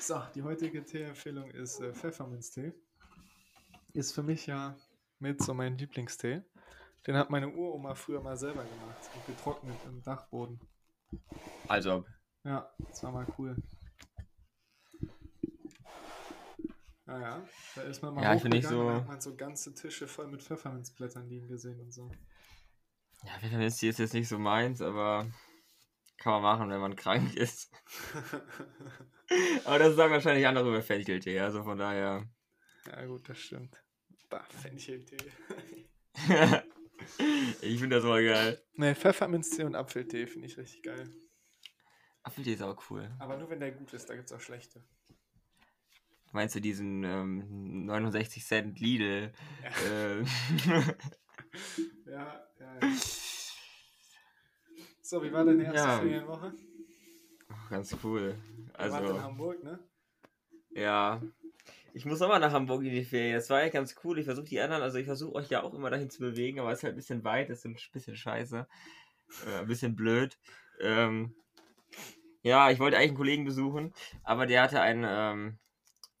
So, die heutige Teeempfehlung ist äh, Pfefferminztee. Ist für mich ja mit so mein Lieblingstee. Den hat meine Uroma früher mal selber gemacht und getrocknet im Dachboden. Also, Ja, das war mal cool. Naja, da ist man mal Ja, ich hochgegangen und so- hat man so ganze Tische voll mit Pfefferminzblättern liegen gesehen und so. ja, Pfefferminztee ist jetzt nicht so meins, aber kann man machen, wenn man krank ist. Aber das sagen wahrscheinlich andere über Fencheltee, also von daher. ja gut, das stimmt. Bah, Fencheltee. ich finde das mal geil. Ne, Pfefferminztee und Apfeltee finde ich richtig geil. Apfeltee ist auch cool. Aber nur wenn der gut ist, da gibt es auch schlechte. Meinst du diesen ähm, 69 Cent Lidl? Ja. Äh, Ja, ja, ja. So, wie war deine erste Ja. Ferienwoche? ganz cool. Ihr wart in Also, Hamburg, ne? ja. Ich muss auch mal nach Hamburg in die Ferien. Das war ja ganz cool. Ich versuche die anderen, also ich versuche euch ja auch immer dahin zu bewegen, aber es ist halt ein bisschen weit, das ist ein bisschen scheiße. Äh, ein bisschen blöd. Ähm, ja, ich wollte eigentlich einen Kollegen besuchen, aber der hatte ein ähm,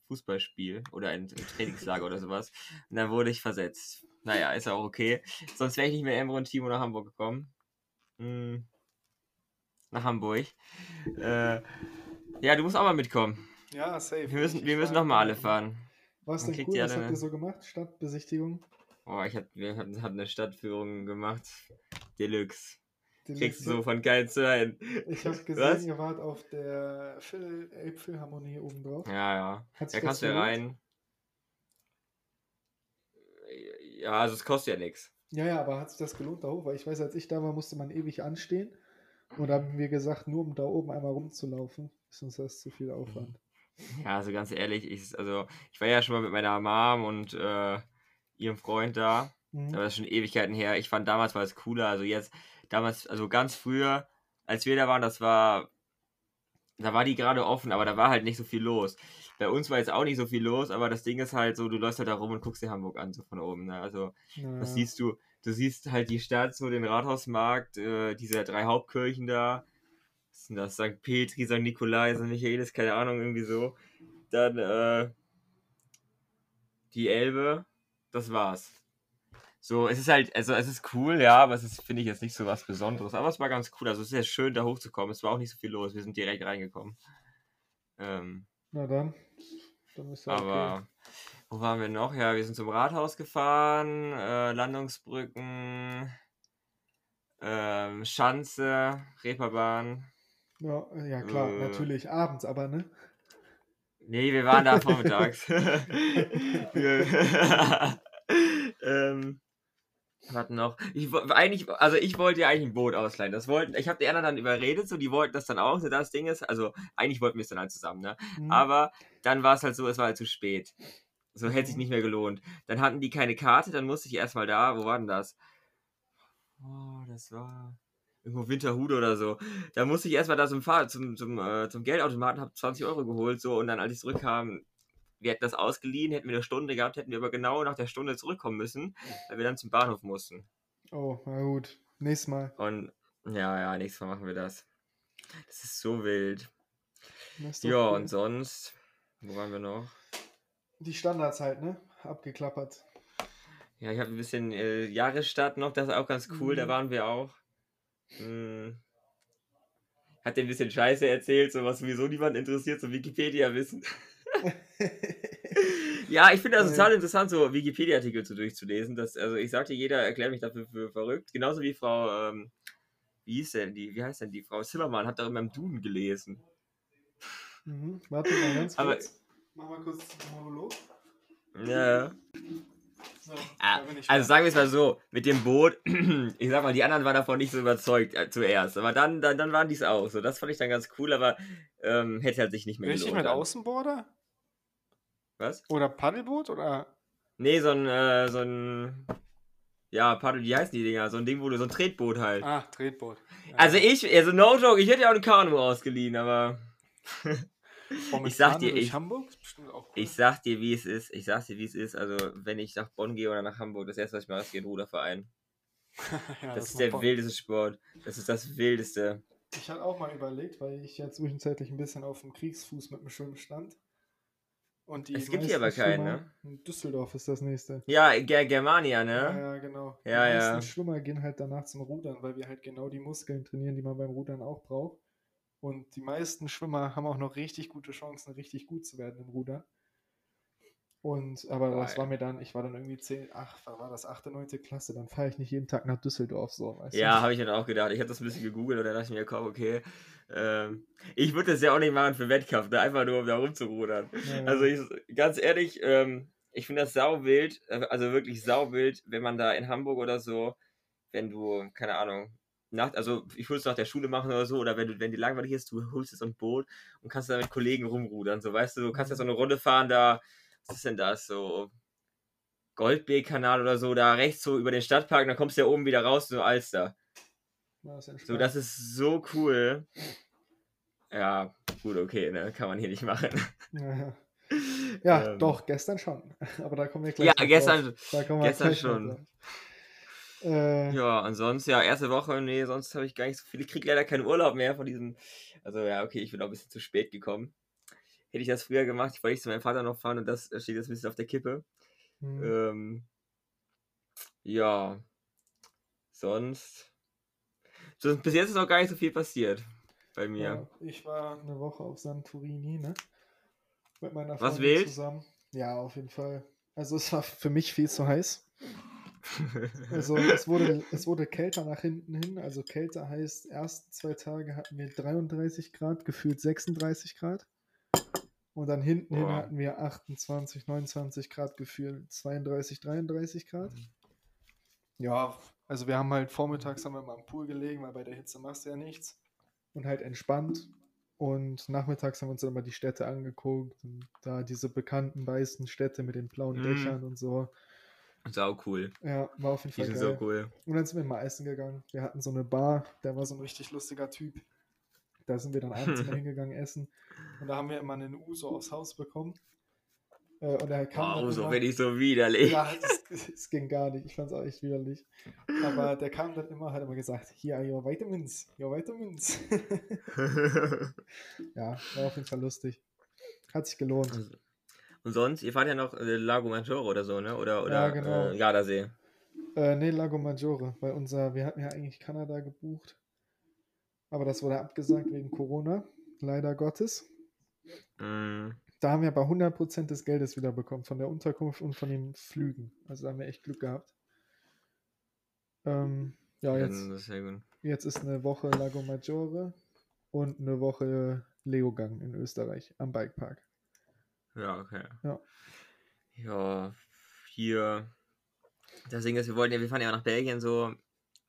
Fußballspiel oder ein, Trainingslager oder sowas. Und dann wurde ich versetzt. Naja, ist auch okay. Sonst wäre ich nicht mit Emre und Timo nach Hamburg gekommen. Hm. Nach Hamburg. Äh, ja, du musst auch mal mitkommen. Ja, safe. Wir müssen, wir müssen war- noch mal alle fahren. Was denn cool? Was habt ne? ihr so gemacht? Stadtbesichtigung? Oh, ich hab, wir hatten eine Stadtführung gemacht. Deluxe. Die Kriegst du so von geil zu ein. Ich habe Was? gesehen, ihr wart auf der Phil Elbphilharmonie oben drauf. Ja, ja. Hat Da kannst du rein. Ja, also es kostet ja nichts. Ja, ja, aber hat sich das gelohnt da hoch? Weil ich weiß, als ich da war, musste man ewig anstehen. Und haben wir gesagt, nur um da oben einmal rumzulaufen, ist uns das zu viel Aufwand. Ja, also ganz ehrlich, ich, also ich war ja schon mal mit meiner Mom und äh, ihrem Freund da. Mhm. Aber das ist schon Ewigkeiten her. Ich fand damals war es cooler. Also jetzt, damals, also ganz früher, als wir da waren, das war, da war die gerade offen, aber da war halt nicht so viel los. Bei uns war jetzt auch nicht so viel los, aber das Ding ist halt so, du läufst halt da rum und guckst dir Hamburg an, so von oben. Ne? Also Ja. das siehst du, du siehst halt die Stadt, so den Rathausmarkt, äh, diese drei Hauptkirchen da. Was sind das? St. Petri, St. Nikolai, St. Michaelis, keine Ahnung, irgendwie so. Dann äh, die Elbe, das war's. So, es ist halt, also es ist cool, ja, aber es ist, finde ich, jetzt nicht so was Besonderes. Aber es war ganz cool. Also es ist sehr schön, da hochzukommen. Es war auch nicht so viel los. Wir sind direkt reingekommen. Ähm, Na dann. Dann ist ja okay. Wo waren wir noch? Ja, wir sind zum Rathaus gefahren, äh, Landungsbrücken, ähm, Schanze, Reeperbahn. Ja, ja klar, Äh. natürlich abends, aber ne? Nee, wir waren da vormittags. Ähm, was noch? Ich, eigentlich, also ich wollte ja eigentlich ein Boot ausleihen. Das wollten, ich habe die anderen dann überredet, so die wollten das dann auch. So das Ding ist, also eigentlich wollten wir es dann halt zusammen, ne? Mhm. Aber dann war es halt so, es war halt zu spät. So hätte sich nicht mehr gelohnt. Dann hatten die keine Karte, dann musste ich erstmal da, wo war denn das? Oh, das war irgendwo Winterhude oder so. Da musste ich erstmal da zum, Fahr zum, zum, äh, zum Geldautomaten, habe 20 Euro geholt, so, und dann, als ich zurückkam, wir hätten das ausgeliehen, hätten wir eine Stunde gehabt, hätten wir aber genau nach der Stunde zurückkommen müssen, weil wir dann zum Bahnhof mussten. Oh, na gut. Nächstes Mal. Und ja, ja, nächstes Mal machen wir das. Das ist so wild. Ist Ja, cool. und sonst, wo waren wir noch? Die Standards halt, ne? Abgeklappert. Ja, ich habe ein bisschen äh, Jahresstadt noch, das ist auch ganz cool, da Mhm. waren wir auch. Hm. Hat dir ein bisschen Scheiße erzählt, so was sowieso niemand interessiert, so Wikipedia-Wissen. ja, ich finde das total interessant, so Wikipedia-Artikel so durchzulesen. Das, also ich sagte, jeder erklärt mich dafür für verrückt. Genauso wie Frau, ähm, wie hieß denn die, wie heißt denn die? Frau Zimmermann hat da immer im Duden gelesen. mhm. Warte mal ganz Aber- kurz. Mach mal kurz einen Monolog. Ja. So, Ah, Also sagen wir es mal so, mit dem Boot, ich sag mal, die anderen waren davon nicht so überzeugt äh, zuerst, aber dann, dann, dann waren die es auch. So, das fand ich dann ganz cool, aber ähm, hätte halt sich nicht mehr Richtig gelohnt. mit dann. Außenborder? Was? Oder Paddelboot? Oder. Nee, so ein, äh, so ein, ja, Paddel, wie heißen die Dinger? So ein Ding, wo du, so ein Tretboot halt. Ah, Tretboot. Ja. Also ich, also no joke, ich hätte ja auch ein Kanu ausgeliehen, aber mit ich sag Kanu dir, ich- Hamburg ist bestimmt auch cool. ich sag dir, wie es ist. Ich sag dir, wie es ist. Also, wenn ich nach Bonn gehe oder nach Hamburg, das erste, was ich mache, ist gehen Ruderverein. ja, Das ist macht der Bock. wildeste Sport. Das ist das wildeste. Ich hatte auch mal überlegt, weil ich ja zwischenzeitlich ein bisschen auf dem Kriegsfuß mit dem Schwimmen stand. Und die Es gibt hier aber keinen, ne? Düsseldorf ist das nächste. Ja, Ger Germania, Ja, ne? ja, genau. Ja, die ja. meisten Schwimmer gehen halt danach zum Rudern, weil wir halt genau die Muskeln trainieren, die man beim Rudern auch braucht. Und die meisten Schwimmer haben auch noch richtig gute Chancen, richtig gut zu werden im Rudern. Und, aber das Geil. war mir dann, ich war dann irgendwie 10, ach, war das 8., 9. Klasse, dann fahre ich nicht jeden Tag nach Düsseldorf so? Ja, habe ich dann auch gedacht. Ich habe das ein bisschen gegoogelt und dann dachte ich mir, komm, okay. Ähm, ich würde das ja auch nicht machen für Wettkampf, ne? einfach nur um da rumzurudern. Ja, ja. Also ich, ganz ehrlich, ähm, ich finde das sauwild, äh, also wirklich sauwild, wenn man da in Hamburg oder so, wenn du, keine Ahnung, nach, also ich würde es nach der Schule machen oder so, oder wenn du, wenn dir langweilig ist, du holst jetzt so ein Boot und kannst da mit Kollegen rumrudern, so weißt du, du kannst ja so eine Runde fahren da, was ist denn das, so Goldbeek-Kanal oder so, da rechts so über den Stadtpark, dann kommst du ja oben wieder raus, so Alster. Das So, das ist so cool. Ja, gut, okay, ne, kann man hier nicht machen. Ja, ja. Ähm. doch, gestern schon. Aber da kommen wir gleich Ja, gestern, drauf. Da kommen wir gestern schon. drauf. Äh, Ja, und sonst, ja, erste Woche, nee, sonst habe ich gar nicht so viel. Ich kriege leider keinen Urlaub mehr von diesem. Also, ja, okay, ich bin auch ein bisschen zu spät gekommen. Hätte ich das früher gemacht, ich wollte ich zu meinem Vater noch fahren und das steht jetzt ein bisschen auf der Kippe. hm. Ähm, ja, sonst. So, bis jetzt ist noch gar nicht so viel passiert bei mir. Ja, ich war eine Woche auf Santorini, ne? Mit meiner Was Freundin wild? zusammen. Ja, auf jeden Fall. Also es war für mich viel zu heiß. Also es wurde, es wurde kälter nach hinten hin. Also kälter heißt, ersten zwei Tage hatten wir 33 Grad, gefühlt 36 Grad. Und dann hinten hin Boah. hatten wir 28, 29 Grad, gefühlt 32, 33 Grad. Ja, also wir haben halt vormittags haben wir mal am Pool gelegen, weil bei der Hitze machst du ja nichts. Und halt entspannt. Und nachmittags haben wir uns dann mal die Städte angeguckt. Und da diese bekannten weißen Städte mit den blauen Mhm. Dächern und so. Sau cool. Ja, war auf jeden Die Fall sind geil. so cool. Und dann sind wir mal essen gegangen. Wir hatten so eine Bar, der war so ein richtig lustiger Typ. Da sind wir dann abends mal hingegangen essen. Und da haben wir immer einen Uso aufs Haus bekommen. Äh, und er kam Wow, dann so immer, bin ich so widerlich. Ja, es, ging gar nicht. Ich fand es auch echt widerlich. Aber der kam dann immer, hat immer gesagt, hier, your vitamins, your vitamins. ja, war auf jeden Fall lustig. Hat sich gelohnt. Und sonst, ihr fahrt ja noch äh, Lago Maggiore oder so, ne? Oder, oder Ja, genau. äh, Gardasee. Äh, nee, Lago Maggiore, weil unser, wir hatten ja eigentlich Kanada gebucht. Aber das wurde abgesagt wegen Corona, leider Gottes. Mm, Da haben wir aber 100% des Geldes wiederbekommen, von der Unterkunft und von den Flügen. Also da haben wir echt Glück gehabt. Ähm, ja, jetzt, ist jetzt ist eine Woche Lago Maggiore und eine Woche Leogang in Österreich am Bikepark. Ja, okay. Ja. Ja, hier. Das Ding ist, wir wollten ja, wir fahren ja nach Belgien so.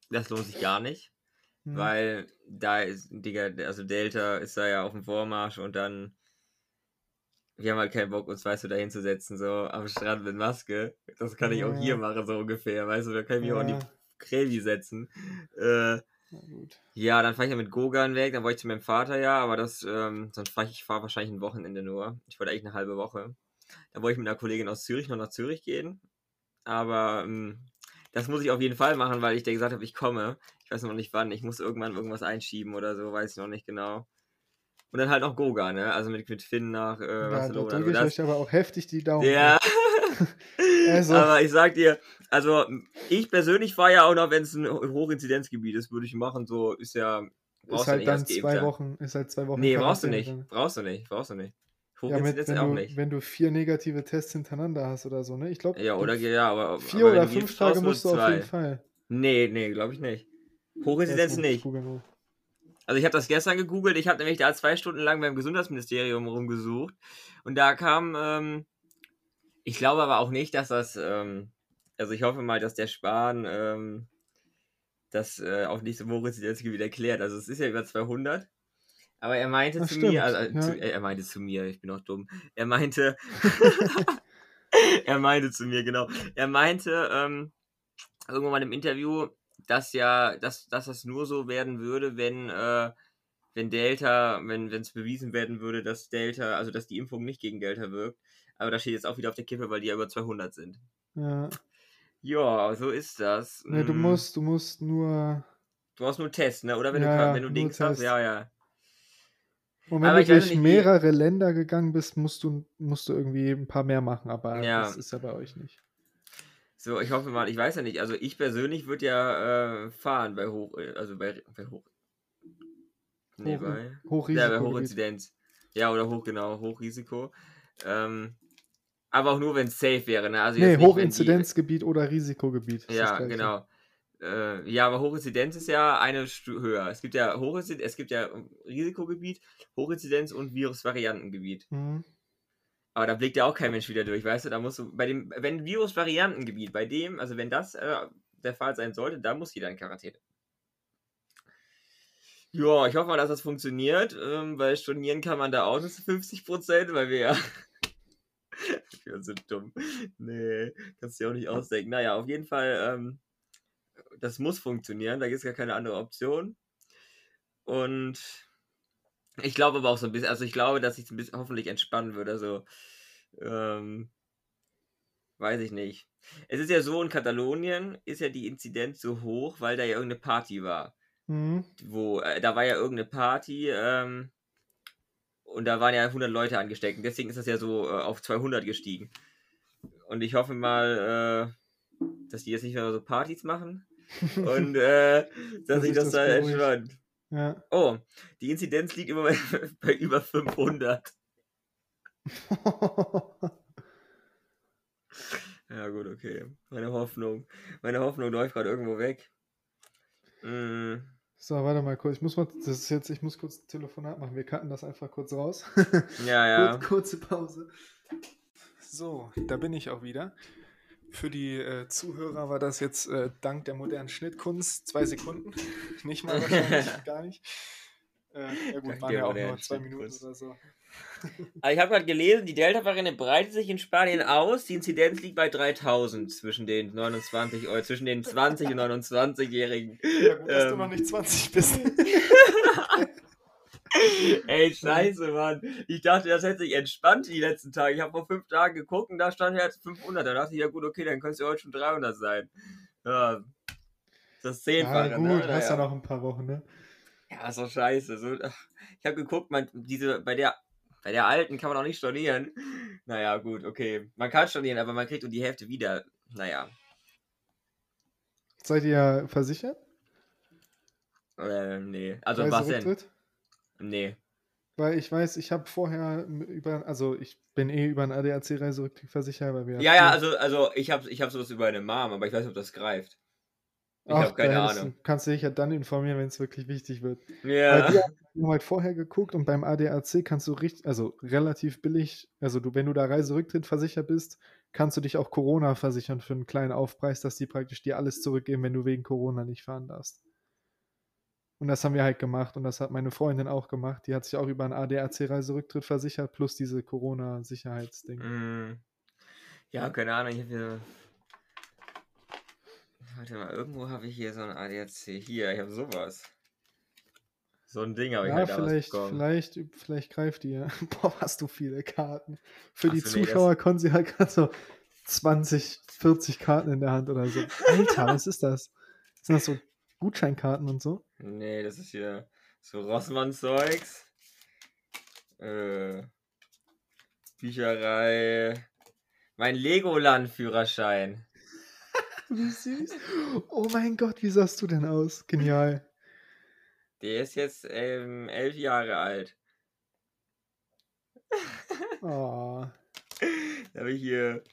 Das lohnt sich gar nicht. Hm. Weil da ist, Digga, also Delta ist da ja auf dem Vormarsch und dann. Wir haben halt keinen Bock, uns, weißt du, da hinzusetzen, so am Strand mit Maske. Das kann ich auch Ja. hier machen, so ungefähr, weißt du, da kann ich mich auch in die Ja. Krevi setzen. Äh. Ja, dann fahre ich ja mit Gogan weg, dann wollte ich zu meinem Vater ja, aber das, ähm, sonst fahre ich, ich fahre wahrscheinlich ein Wochenende nur. Ich wollte eigentlich eine halbe Woche. Dann wollte ich mit einer Kollegin aus Zürich noch nach Zürich gehen. Aber ähm, das muss ich auf jeden Fall machen, weil ich dir gesagt habe, ich komme. Ich weiß noch nicht wann. Ich muss irgendwann irgendwas einschieben oder so, weiß ich noch nicht genau. Und dann halt noch Goga, ne? Also mit, mit Finn nach äh, Ja, da Barcelona. drücke ich euch aber auch heftig die Daumen. ja, Also, aber ich sag dir, also ich persönlich fahre ja auch noch, wenn es ein Ho- Hochinzidenzgebiet ist, würde ich machen. So ist ja. ist halt dann geimpft zwei sein. Wochen, ist halt zwei Wochen. Nee, brauchst du nicht. dann. Brauchst du nicht. Brauchst du nicht. Ja, mit, wenn, auch du, nicht. wenn du vier negative Tests hintereinander hast oder so, ne? Ich glaube, Ja, oder ja, aber. vier aber oder fünf geimpft Tage musst du auf zwei. jeden Fall. Nee, nee, glaube ich nicht. Hochinzidenz nicht. Also ich habe das gestern gegoogelt. Ich habe nämlich da zwei Stunden lang beim Gesundheitsministerium rumgesucht. Und da kam, ähm, ich glaube aber auch nicht, dass das, ähm, also ich hoffe mal, dass der Spahn ähm, das äh, auch nicht so Hochinzidenzgebiet erklärt. Also es ist ja über 200. Aber er meinte Ach, zu stimmt, mir, also, ja. zu, er meinte zu mir, ich bin auch dumm. Er meinte, er meinte zu mir, genau. Er meinte ähm, irgendwann mal im Interview, dass ja, dass, dass das nur so werden würde, wenn, äh, wenn Delta, wenn es bewiesen werden würde, dass Delta, also dass die Impfung nicht gegen Delta wirkt. Aber da steht jetzt auch wieder auf der Kippe, weil die ja über 200 sind. Ja. Ja, so ist das. Ne, du Mm, musst, du musst nur Du brauchst nur einen Test, ne? Oder wenn Ja, du, wenn du Dings hast, ja, ja. Und wenn Aber du durch nicht, wie- mehrere Länder gegangen bist, musst du, musst du irgendwie ein paar mehr machen, aber Ja. das ist ja bei euch nicht. So, ich hoffe mal, ich weiß ja nicht, also ich persönlich würde ja äh, fahren bei Hoch, also bei, bei Hoch. Nee, Hoch- bei. Hochrisiko. Ja, bei Hochinzidenz. Ja, oder hoch, genau, Hochrisiko. Ähm, aber auch nur, wenn es safe wäre, ne? Also Nee, nicht, wenn die- Hochinzidenzgebiet oder Risikogebiet. Ja, genau. Äh, ja, aber Hochinzidenz ist ja eine Stu höher. Es gibt ja Hochinzidenz, es gibt ja Risikogebiet, Hochinzidenz und Virusvariantengebiet. Mhm. Aber da blickt ja auch kein Mensch wieder durch, weißt du? Da musst du, bei dem, wenn Virusvariantengebiet, bei dem, also wenn das äh, der Fall sein sollte, da muss jeder in Quarantäne. Ja, ich hoffe mal, dass das funktioniert, ähm, weil stornieren kann man da auch nur zu 50 Prozent, weil wir ja. wir sind dumm. Nee, kannst du dir auch nicht ausdenken. Naja, auf jeden Fall, ähm, das muss funktionieren, da gibt es gar keine andere Option. Und ich glaube aber auch so ein bisschen, also ich glaube, dass sich ein bisschen hoffentlich entspannen wird. Also, ähm, weiß ich nicht. Es ist ja so, in Katalonien ist ja die Inzidenz so hoch, weil da ja irgendeine Party war. Mhm. Wo, äh, da war ja irgendeine Party, ähm, und da waren ja 100 Leute angesteckt. Und deswegen ist das ja so äh, auf 200 gestiegen. Und ich hoffe mal, äh, dass die jetzt nicht mehr so Partys machen. Und äh, dass sich das, das da entspannt. Ja. Oh, die Inzidenz liegt immer bei über 500. Ja, gut, okay. Meine Hoffnung. Meine Hoffnung läuft gerade irgendwo weg. Mm, so, warte mal kurz. Ich muss mal, das ist jetzt, ich muss kurz ein Telefonat machen. Wir cutten das einfach kurz raus. ja, ja. Kurz, kurze Pause. So, da bin ich auch wieder. Für die äh, Zuhörer war das jetzt äh, dank der modernen Schnittkunst zwei Sekunden. nicht mal wahrscheinlich, gar nicht. Äh, ja gut, waren ja auch nur zwei Minuten oder so. Aber ich habe gerade gelesen, die Delta-Variante breitet sich in Spanien aus. Die Inzidenz liegt bei 3000 zwischen den 29 oder zwischen den 20 und 29-Jährigen. Ja gut, dass du Ähm. noch nicht 20 bist. Ey, scheiße, Mann. Ich dachte, das hätte sich entspannt die letzten Tage. Ich habe vor fünf Tagen geguckt und da stand jetzt 500. Da dachte ich, ja gut, okay, dann könnte es ja heute schon 300 sein. Ja, das Zehnfache, ja gut, ne? hast ja noch ein paar Wochen, ne? Ja, ist doch scheiße. So, ich habe geguckt, man, diese, bei der, bei der alten kann man auch nicht stornieren. Naja, gut, okay. Man kann stornieren, aber man kriegt nur die Hälfte wieder. Naja. Seid ihr versichert? Äh, nee. Also was denn? Nee. Weil ich weiß, ich habe vorher über, also ich bin eh über einen ADAC-Reiserücktritt versichert, weil wir Ja, ja, also, also ich habe ich hab sowas über eine Mom, aber ich weiß nicht, ob das greift. Ich Ach, habe keine da Ahnung. Kannst du dich ja dann informieren, wenn es wirklich wichtig wird. Ja. Weil wir haben halt vorher geguckt und beim ADAC kannst du richtig, also relativ billig, also du, wenn du da Reiserücktritt versichert bist, kannst du dich auch Corona versichern für einen kleinen Aufpreis, dass die praktisch dir alles zurückgeben, wenn du wegen Corona nicht fahren darfst. Und das haben wir halt gemacht und das hat meine Freundin auch gemacht. Die hat sich auch über einen ADAC-Reiserücktritt versichert, plus diese Corona-Sicherheitsding. Mm. Ja, keine Ahnung, ich habe. Warte mal, irgendwo habe ich hier so ein ADAC. Hier, ich habe sowas. So ein Ding habe ich Ja, halt vielleicht, vielleicht, vielleicht greift die ja. Boah, hast du viele Karten. Für Ach die so, nee, das- Zuschauer konnten sie halt gerade so 20, 40 Karten in der Hand oder so. Alter, was ist das? Sind das so Gutscheinkarten und so? Nee, das ist hier so Rossmann-Zeugs. Äh, Bücherei. Mein Legoland-Führerschein. Wie süß. Oh mein Gott, wie sahst du denn aus? Genial. Der ist jetzt ähm, elf Jahre alt. Oh. Da habe ich hier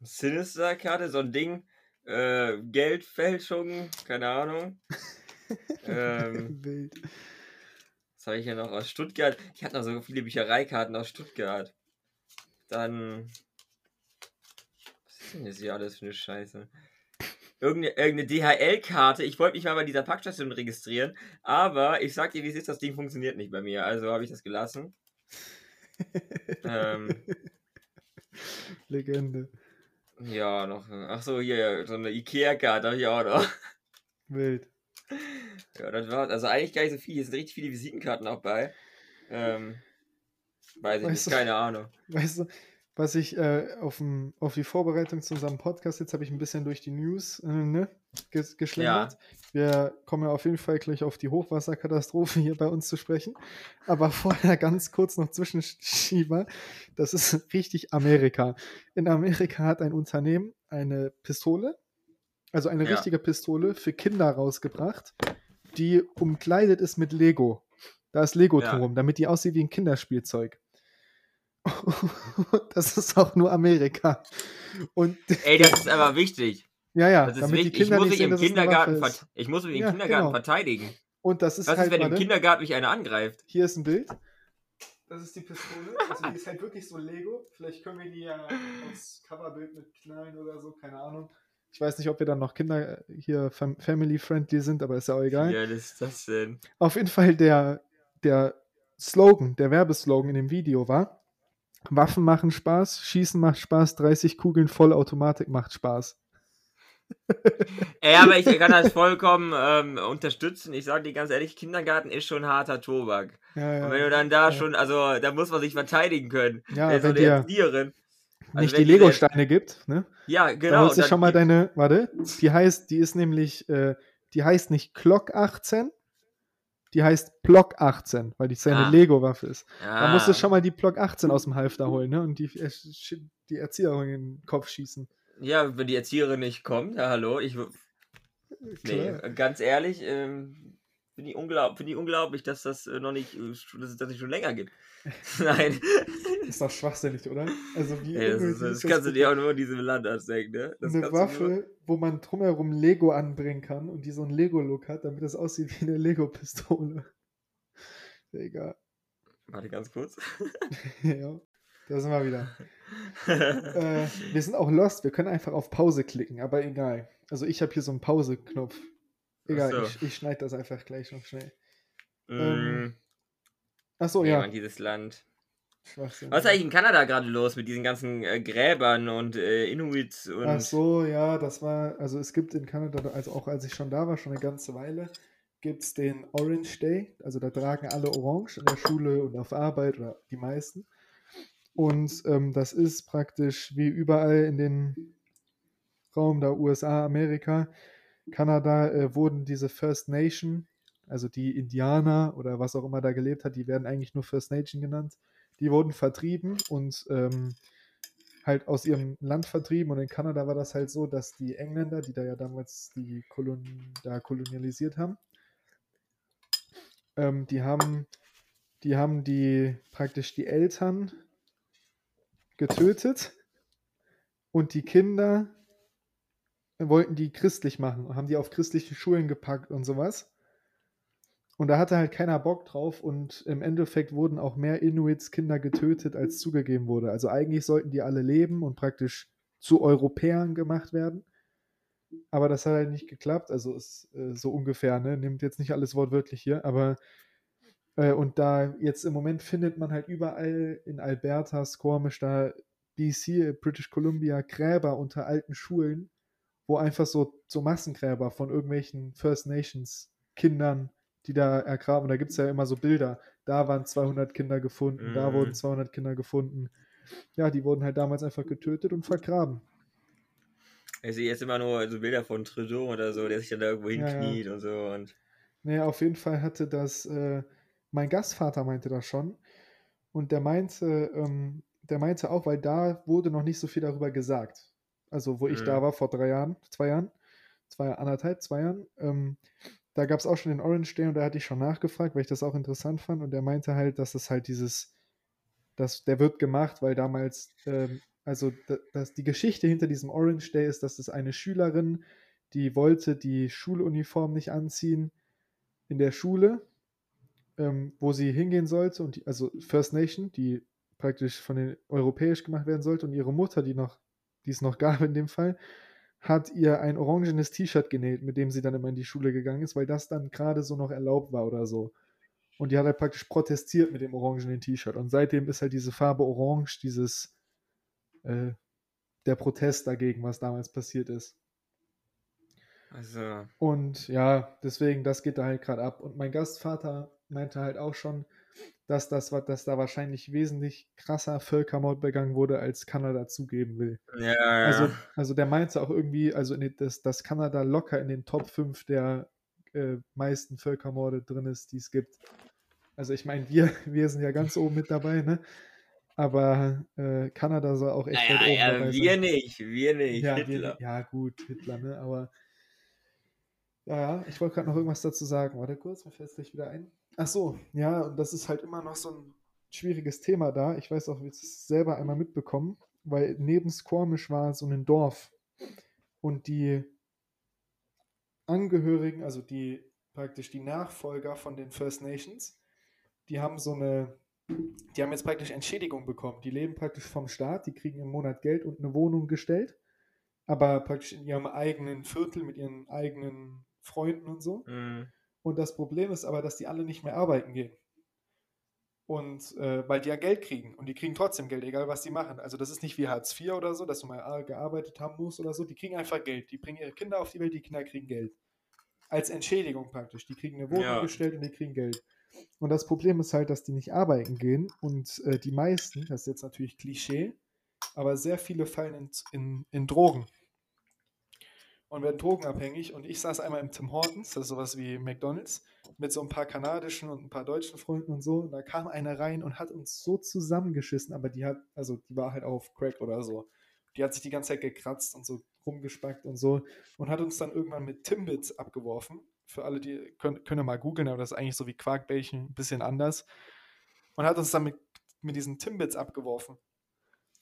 Sinister-Karte, so ein Ding. Äh, Geldfälschung, keine Ahnung. ähm, Wild. was habe ich hier noch aus Stuttgart? Ich hatte noch so viele Büchereikarten aus Stuttgart. Dann. Ist hier alles für eine Scheiße? Irgendeine, irgendeine DHL-Karte. Ich wollte mich mal bei dieser Packstation registrieren, aber ich sag dir, wie es ist, das Ding funktioniert nicht bei mir. Also habe ich das gelassen. ähm, Legende. ja, noch. Ach so, hier, so eine Ikea-Karte habe ich auch noch. Wild. Ja, das war's. Also eigentlich gar nicht so viel. Hier sind richtig viele Visitenkarten auch bei. Ähm, weiß ich Weißt nicht, du- keine Ahnung. Weißt du, was ich äh, auf, dem, auf die Vorbereitung zu unserem Podcast, jetzt habe ich ein bisschen durch die News äh, ne, ges geschlendert. Ja. Wir kommen ja auf jeden Fall gleich auf die Hochwasserkatastrophe hier bei uns zu sprechen. Aber vorher ganz kurz noch Zwischenschieber. Das ist richtig Amerika. In Amerika hat ein Unternehmen eine Pistole, also eine ja. richtige Pistole für Kinder rausgebracht, die umkleidet ist mit Lego. Da ist Lego ja. drum, damit die aussieht wie ein Kinderspielzeug. das ist auch nur Amerika. Und Ey, das ist aber wichtig. Ja, ja. damit wichtig. die Kinder ich muss mich sehen, im Kindergarten, ich muss mich im ja, Kindergarten genau. verteidigen. Und das ist Was halt, ist, wenn warte, im Kindergarten mich einer angreift? Hier ist ein Bild. Das ist die Pistole. Also die ist halt wirklich so Lego. Vielleicht können wir die ja als Coverbild mit knallen oder so, keine Ahnung. Ich weiß nicht, ob wir dann noch Kinder hier family-friendly sind, aber ist ja auch egal. Ja, das ist das denn. Auf jeden Fall der, der Slogan, der Werbeslogan in dem Video war, Waffen machen Spaß, Schießen macht Spaß, 30 Kugeln Vollautomatik macht Spaß. ja, aber ich kann das vollkommen ähm, unterstützen. Ich sage dir ganz ehrlich, Kindergarten ist schon harter Tobak. Ja, ja, Und wenn du dann da ja. schon, also da muss man sich verteidigen können. Ja, wenn so dir Erzieherin. Also nicht die Lego-Steine gibt, ne? Ja, genau. Da ist schon mal deine, warte, die heißt, die ist nämlich, äh, die heißt nicht Clock 18, die heißt Block 18, weil die seine ah. Lego-Waffe ist. Ah. Da musst du schon mal die Block 18 aus dem Halfter holen, ne? Und die, äh, die Erzieherin in den Kopf schießen. Ja, wenn die Erzieherin nicht kommt, ja hallo, ich. Nee, ganz ehrlich, ähm, finde ich, unglaub, find ich unglaublich, dass das äh, noch nicht, äh, dass es das nicht schon länger gibt. Nein. Ist doch schwachsinnig, oder? Also wie ja, das, ist, das, das kannst du dir auch nur in diesem Land ausdenken, ne? Das eine Waffe, wo man drumherum Lego anbringen kann und die so einen Lego-Look hat, damit das aussieht wie eine Lego-Pistole. Egal. Warte ganz kurz. ja, da sind wir wieder. äh, wir sind auch lost, wir können einfach auf Pause klicken, aber egal. Also ich habe hier so einen Pause-Knopf. Egal, so. ich, ich schneide das einfach gleich noch schnell. Mm. Ähm, achso, ja. dieses Land. Was ist eigentlich in Kanada gerade los mit diesen ganzen äh, Gräbern und äh, Inuits und. Ach so, ja, das war, also es gibt in Kanada, also auch als ich schon da war, schon eine ganze Weile, gibt es den Orange Day. Also da tragen alle Orange in der Schule und auf Arbeit oder die meisten. Und ähm, das ist praktisch wie überall in den Raum der USA, Amerika, Kanada äh, wurden diese First Nation, also die Indianer oder was auch immer da gelebt hat, die werden eigentlich nur First Nation genannt, die wurden vertrieben und ähm, halt aus ihrem Land vertrieben. Und in Kanada war das halt so, dass die Engländer, die da ja damals die Kolon da kolonialisiert haben, ähm, die haben, die haben die praktisch die Eltern getötet und die Kinder wollten die christlich machen und haben die auf christliche Schulen gepackt und sowas. Und da hatte halt keiner Bock drauf und im Endeffekt wurden auch mehr Inuits Kinder getötet, als zugegeben wurde. Also eigentlich sollten die alle leben und praktisch zu Europäern gemacht werden. Aber das hat halt nicht geklappt. Also ist äh, so ungefähr, ne? Nimmt jetzt nicht alles wortwörtlich hier, aber äh, und da jetzt im Moment findet man halt überall in Alberta, Squamish, da BC, British Columbia, Gräber unter alten Schulen, wo einfach so, so Massengräber von irgendwelchen First Nations Kindern, die da ergraben. Da gibt es ja immer so Bilder. Da waren 200 Kinder gefunden, mm. da wurden 200 Kinder gefunden. Ja, die wurden halt damals einfach getötet und vergraben. Ich sehe jetzt immer nur so Bilder von Trudeau oder so, der sich dann da irgendwo hinkniet ja, ja. und so. Und naja, auf jeden Fall hatte das, äh, mein Gastvater meinte das schon. Und der meinte, ähm, der meinte auch, weil da wurde noch nicht so viel darüber gesagt also wo ich da mhm. war vor drei Jahren, zwei Jahren, zwei, anderthalb, zwei Jahren, ähm, da gab es auch schon den Orange Day und da hatte ich schon nachgefragt, weil ich das auch interessant fand und der meinte halt, dass es halt dieses, dass der wird gemacht, weil damals, ähm, also dass die Geschichte hinter diesem Orange Day ist, dass es eine Schülerin, die wollte die Schuluniform nicht anziehen in der Schule, ähm, wo sie hingehen sollte und die, also First Nation, die praktisch von den europäisch gemacht werden sollte und ihre Mutter, die noch die es noch gab in dem Fall, hat ihr ein orangenes T-Shirt genäht, mit dem sie dann immer in die Schule gegangen ist, weil das dann gerade so noch erlaubt war oder so. Und die hat halt praktisch protestiert mit dem orangenen T-Shirt. Und seitdem ist halt diese Farbe orange, dieses, äh, der Protest dagegen, was damals passiert ist. Also. Und ja, deswegen, das geht da halt gerade ab. Und mein Gastvater meinte halt auch schon, dass, das, dass da wahrscheinlich wesentlich krasser Völkermord begangen wurde, als Kanada zugeben will. Ja, ja. Also, also der meinte auch irgendwie, also in den, dass, dass Kanada locker in den Top 5 der äh, meisten Völkermorde drin ist, die es gibt. Also ich meine, wir, wir sind ja ganz oben mit dabei, ne? Aber äh, Kanada soll auch echt naja, weit oben ja, dabei wir sein. nicht, wir nicht. Ja, Hitler. Wir, ja, gut, Hitler, ne? Aber ja, ja, ich wollte gerade noch irgendwas dazu sagen. Warte kurz, mir fällt es gleich wieder ein. Ach so, ja, und das ist halt immer noch so ein schwieriges Thema da. Ich weiß auch, wir es selber einmal mitbekommen, weil neben Squamish war so ein Dorf und die Angehörigen, also die praktisch die Nachfolger von den First Nations, die haben so eine, die haben jetzt praktisch Entschädigung bekommen. Die leben praktisch vom Staat, die kriegen im Monat Geld und eine Wohnung gestellt, aber praktisch in ihrem eigenen Viertel mit ihren eigenen Freunden und so. Mhm. Und das Problem ist aber, dass die alle nicht mehr arbeiten gehen. Und äh, weil die ja Geld kriegen und die kriegen trotzdem Geld, egal was die machen. Also das ist nicht wie Hartz IV oder so, dass du mal gearbeitet haben musst oder so. Die kriegen einfach Geld. Die bringen ihre Kinder auf die Welt, die Kinder kriegen Geld. Als Entschädigung praktisch. Die kriegen eine Wohnung Ja. gestellt und die kriegen Geld. Und das Problem ist halt, dass die nicht arbeiten gehen und äh, die meisten, das ist jetzt natürlich Klischee, aber sehr viele fallen in, in, in Drogen und werden drogenabhängig. Und ich saß einmal im Tim Hortons, das ist sowas wie McDonalds, mit so ein paar kanadischen und ein paar deutschen Freunden und so. Und da kam eine rein und hat uns so zusammengeschissen, aber die hat, also die war halt auf Crack oder so. Die hat sich die ganze Zeit gekratzt und so rumgespackt und so und hat uns dann irgendwann mit Timbits abgeworfen. Für alle, die können, können mal googeln, aber das ist eigentlich so wie Quarkbällchen, ein bisschen anders. Und hat uns dann mit, mit diesen Timbits abgeworfen.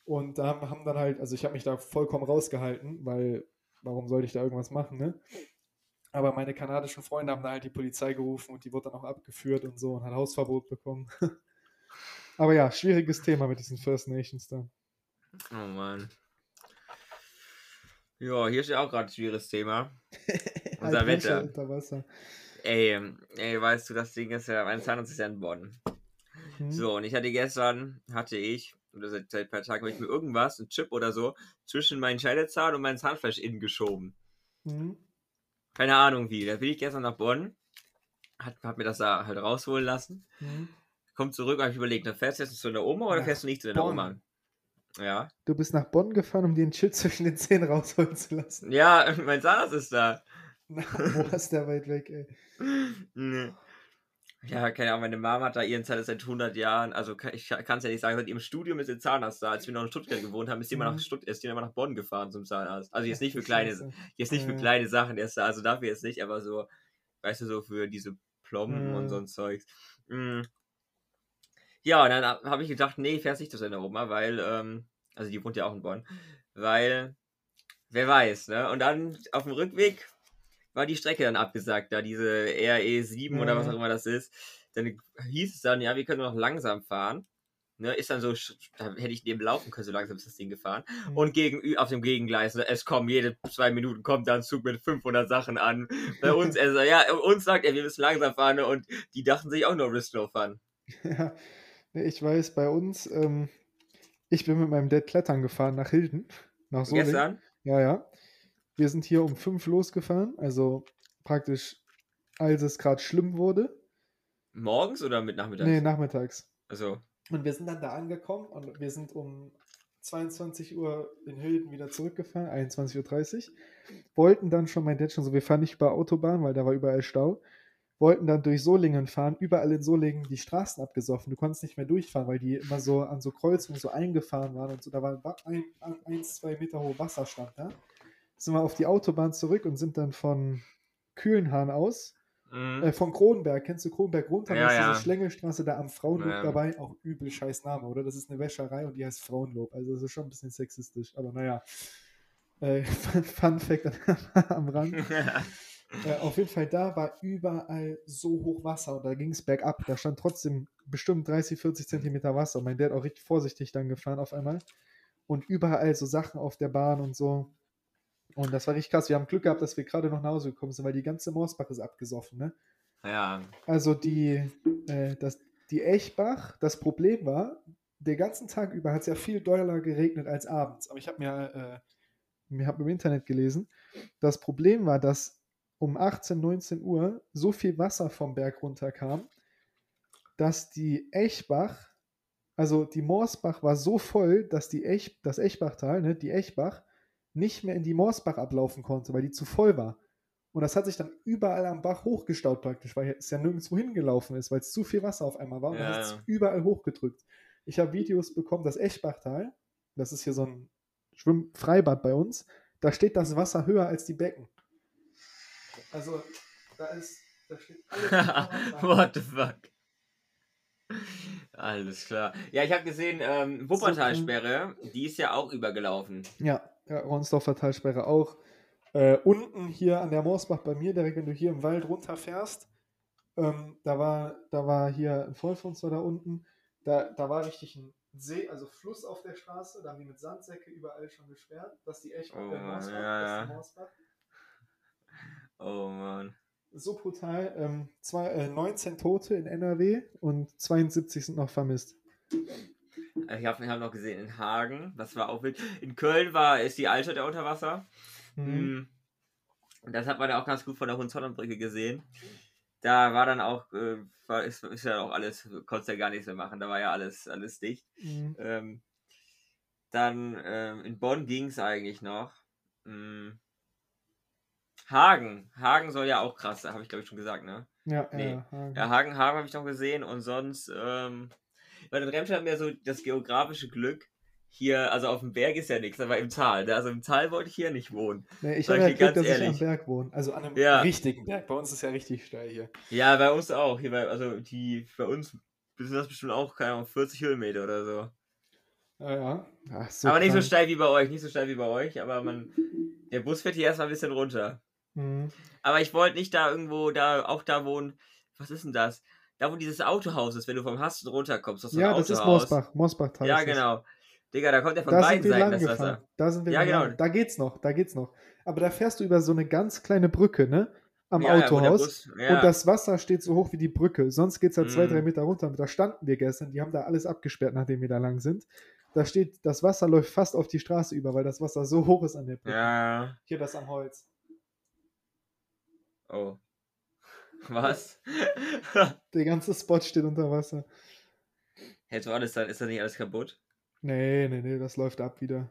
Und da haben dann halt, also ich habe mich da vollkommen rausgehalten, weil warum sollte ich da irgendwas machen, ne? Aber meine kanadischen Freunde haben da halt die Polizei gerufen und die wurde dann auch abgeführt und so und hat Hausverbot bekommen. Aber ja, schwieriges Thema mit diesen First Nations da. Oh Mann. Ja, hier steht auch gerade ein schwieriges Thema. Unser Wetter. unter Wasser. Ey, ey, weißt du, das Ding ist ja, mein Zahnarzt ist ja in Bonn. Hm? So, und ich hatte gestern, hatte ich, oder seit, seit ein paar Tagen, habe ich mir irgendwas, ein Chip oder so, zwischen meinen Scheidezahn und mein Zahnfleisch innen geschoben. Hm? Keine Ahnung wie. Da bin ich gestern nach Bonn, hab, hab mir das da halt rausholen lassen, Hm? komm zurück, habe ich überlegt, dann fährst du jetzt zu deiner Oma oder Nach fährst du nicht zu deiner Bonn. Oma? Ja. Du bist nach Bonn gefahren, um dir einen Chip zwischen den Zähnen rausholen zu lassen. Ja, mein Zahnarzt ist da. Na, wo ist der weit weg, ey? Nee. Ja, keine Ahnung, meine Mama hat da ihren Zahnarzt seit 100 Jahren, also ich kann es ja nicht sagen, seit ihrem Studium ist ihr Zahnarzt da. Als wir noch in Stuttgart gewohnt haben, ist die immer nach, Mhm. Stutt ist die immer nach Bonn gefahren zum Zahnarzt. Also jetzt nicht für kleine, jetzt nicht für kleine Sachen, der ist da, also dafür jetzt nicht, aber so, weißt du, so für diese Plomben Mhm. und so ein Zeugs. Mm. Ja, und dann habe ich gedacht, nee, fährst nicht zu seiner Oma, weil, ähm, also die wohnt ja auch in Bonn, weil, wer weiß, ne? Und dann auf dem Rückweg war die Strecke dann abgesagt, da diese RE7 oder was Ja. auch immer das ist. Dann hieß es dann, ja, wir können noch langsam fahren. Ne, ist dann so, da hätte ich neben laufen können, so langsam ist das Ding gefahren. Hm. Und gegen, auf dem Gegengleis, ne, es kommen jede zwei Minuten kommt da ein Zug mit 500 Sachen an. Bei uns, also, ja, uns sagt er, wir müssen langsam fahren ne, und die dachten sich auch nur No Fun. Ja, nee, ich weiß, bei uns, ähm, ich bin mit meinem Dad klettern gefahren nach Hilden, nach Solingen. Gestern, Ja, ja. Wir sind hier um fünf losgefahren, also praktisch, als es gerade schlimm wurde. morgens oder mit Nachmittags? Nee, nachmittags. Also, Und wir sind dann da angekommen und wir sind um 22 Uhr in Hilden wieder zurückgefahren, 21.30 Uhr. Wollten dann schon, mein Dad schon so, wir fahren nicht über Autobahn, weil da war überall Stau. Wollten dann durch Solingen fahren, überall in Solingen die Straßen abgesoffen. Du konntest nicht mehr durchfahren, weil die immer so an so Kreuzungen so eingefahren waren und so. Da war wa- ein, ein, eins, zwei Meter hoher Wasserstand da. Sind wir auf die Autobahn zurück und sind dann von Kühlenhahn aus mm, äh, von Kronberg, kennst du Kronberg runter? Ja, das ist ja. diese Schlängelstraße da am Frauenlob Ja. dabei. Auch übel scheiß Name, oder? Das ist eine Wäscherei und die heißt Frauenlob. Also das ist schon ein bisschen sexistisch, aber naja. Äh, Fun Fact am Rand. Äh, auf jeden Fall, da war überall so hoch Wasser und da ging es bergab. Da stand trotzdem bestimmt 30, 40 Zentimeter Wasser. Mein Dad auch richtig vorsichtig dann gefahren auf einmal. Und überall so Sachen auf der Bahn und so. Und das war richtig krass. Wir haben Glück gehabt, dass wir gerade noch nach Hause gekommen sind, weil die ganze Morsbach ist abgesoffen, ne? ja, Also die, äh, das, die Echbach, das Problem war, den ganzen Tag über hat es ja viel doller geregnet als abends. Aber ich habe mir, äh, hab im Internet gelesen, das Problem war, dass um 18, 19 Uhr so viel Wasser vom Berg runterkam, dass die Echbach, also die Morsbach war so voll, dass die Ech, das Echbachtal, ne, die Echbach, nicht mehr in die Morsbach ablaufen konnte, weil die zu voll war. Und das hat sich dann überall am Bach hochgestaut praktisch, weil es ja nirgendwo hingelaufen ist, weil es zu viel Wasser auf einmal war und Ja, dann hat es überall hochgedrückt. Ich habe Videos bekommen, das Echbachtal, das ist hier so ein Schwimmfreibad bei uns, da steht das Wasser höher als die Becken. Also, da ist, da steht alles. What the fuck? Alles klar. Ja, ich habe gesehen, ähm, Wuppertalsperre, die ist ja auch übergelaufen. Ja, ja Ronsdorfer Talsperre auch. Äh, unten hier an der Moosbach bei mir, direkt wenn du hier im Wald runterfährst, ähm, da, war, da war hier ein Vollfunster da unten, da, da war richtig ein See, also Fluss auf der Straße, da haben die mit Sandsäcke überall schon gesperrt, dass die echt Oh der Mann, Moosbach, ja, ja. Oh Mann. So brutal. Ähm, zwei, äh, 19 Tote in NRW und 72 sind noch vermisst. Ich habe hab noch gesehen in Hagen, das war auch wild. In Köln war, ist die Altstadt ja unter Wasser. Mhm. Mhm. Und das hat man ja auch ganz gut von der Hohenzollernbrücke gesehen. Da war dann auch, äh, war, ist, ist ja auch alles, konntest ja gar nichts mehr machen, da war ja alles, alles dicht. Mhm. Ähm, dann ähm, in Bonn ging es eigentlich noch. Mm. Hagen. Hagen soll ja auch krass habe ich glaube ich schon gesagt, ne? Ja, Nee. ja, ja. Ja, Hagen, Hagen habe ich noch gesehen und sonst, ähm, bei den Remscheid haben wir so das geografische Glück. Hier, also auf dem Berg ist ja nichts, aber im Tal. ne? Also im Tal wollte ich hier nicht wohnen. Nee, ich habe ja Glück, ganz dass ich am ehrlich. Berg wohne. Also an einem Ja. richtigen Berg. Bei uns ist ja richtig steil hier. Ja, bei uns auch. Hier bei, also die, bei uns sind das bestimmt auch, keine Ahnung, 40 Höhenmeter oder so. Ja, ja. Ach, so aber nicht so steil wie bei euch, nicht so steil wie bei euch, aber man, der Bus fährt hier erstmal ein bisschen runter. Mhm. Aber ich wollte nicht da irgendwo, da, auch da wohnen. Was ist denn das? Da, wo dieses Autohaus ist, wenn du vom Hasten runterkommst. Das ist Ja, das ist. Mosbach. Mosbachtal. Ja, genau. Digga, da kommt ja von Da beiden Seiten das gefahren. Wasser. Da sind wir Ja, genau. Da geht's noch, da geht's noch. Aber da fährst du über so eine ganz kleine Brücke, ne? Am Ja, ja, Autohaus. Bus- ja. Und das Wasser steht so hoch wie die Brücke. Sonst geht's halt zwei, Mhm. drei Meter runter. Da standen wir gestern. Die haben da alles abgesperrt, nachdem wir da lang sind. Da steht, das Wasser läuft fast auf die Straße über, weil das Wasser so hoch ist an der Brücke. ja. Hier das am Holz. Oh. Was? Der ganze Spot steht unter Wasser. Hättest du alles dann, ist da nicht alles kaputt? Nee, nee, nee, das läuft ab wieder.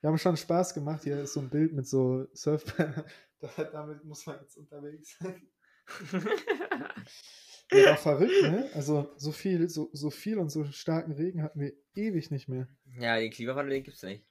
Wir haben schon Spaß gemacht. Hier ist so ein Bild mit so Surfbrettern. Da- Damit muss man jetzt unterwegs sein. Der war verrückt, ne? Also so viel, so, so viel und so starken Regen hatten wir ewig nicht mehr. ja, den Klimawandel, den gibt's nicht.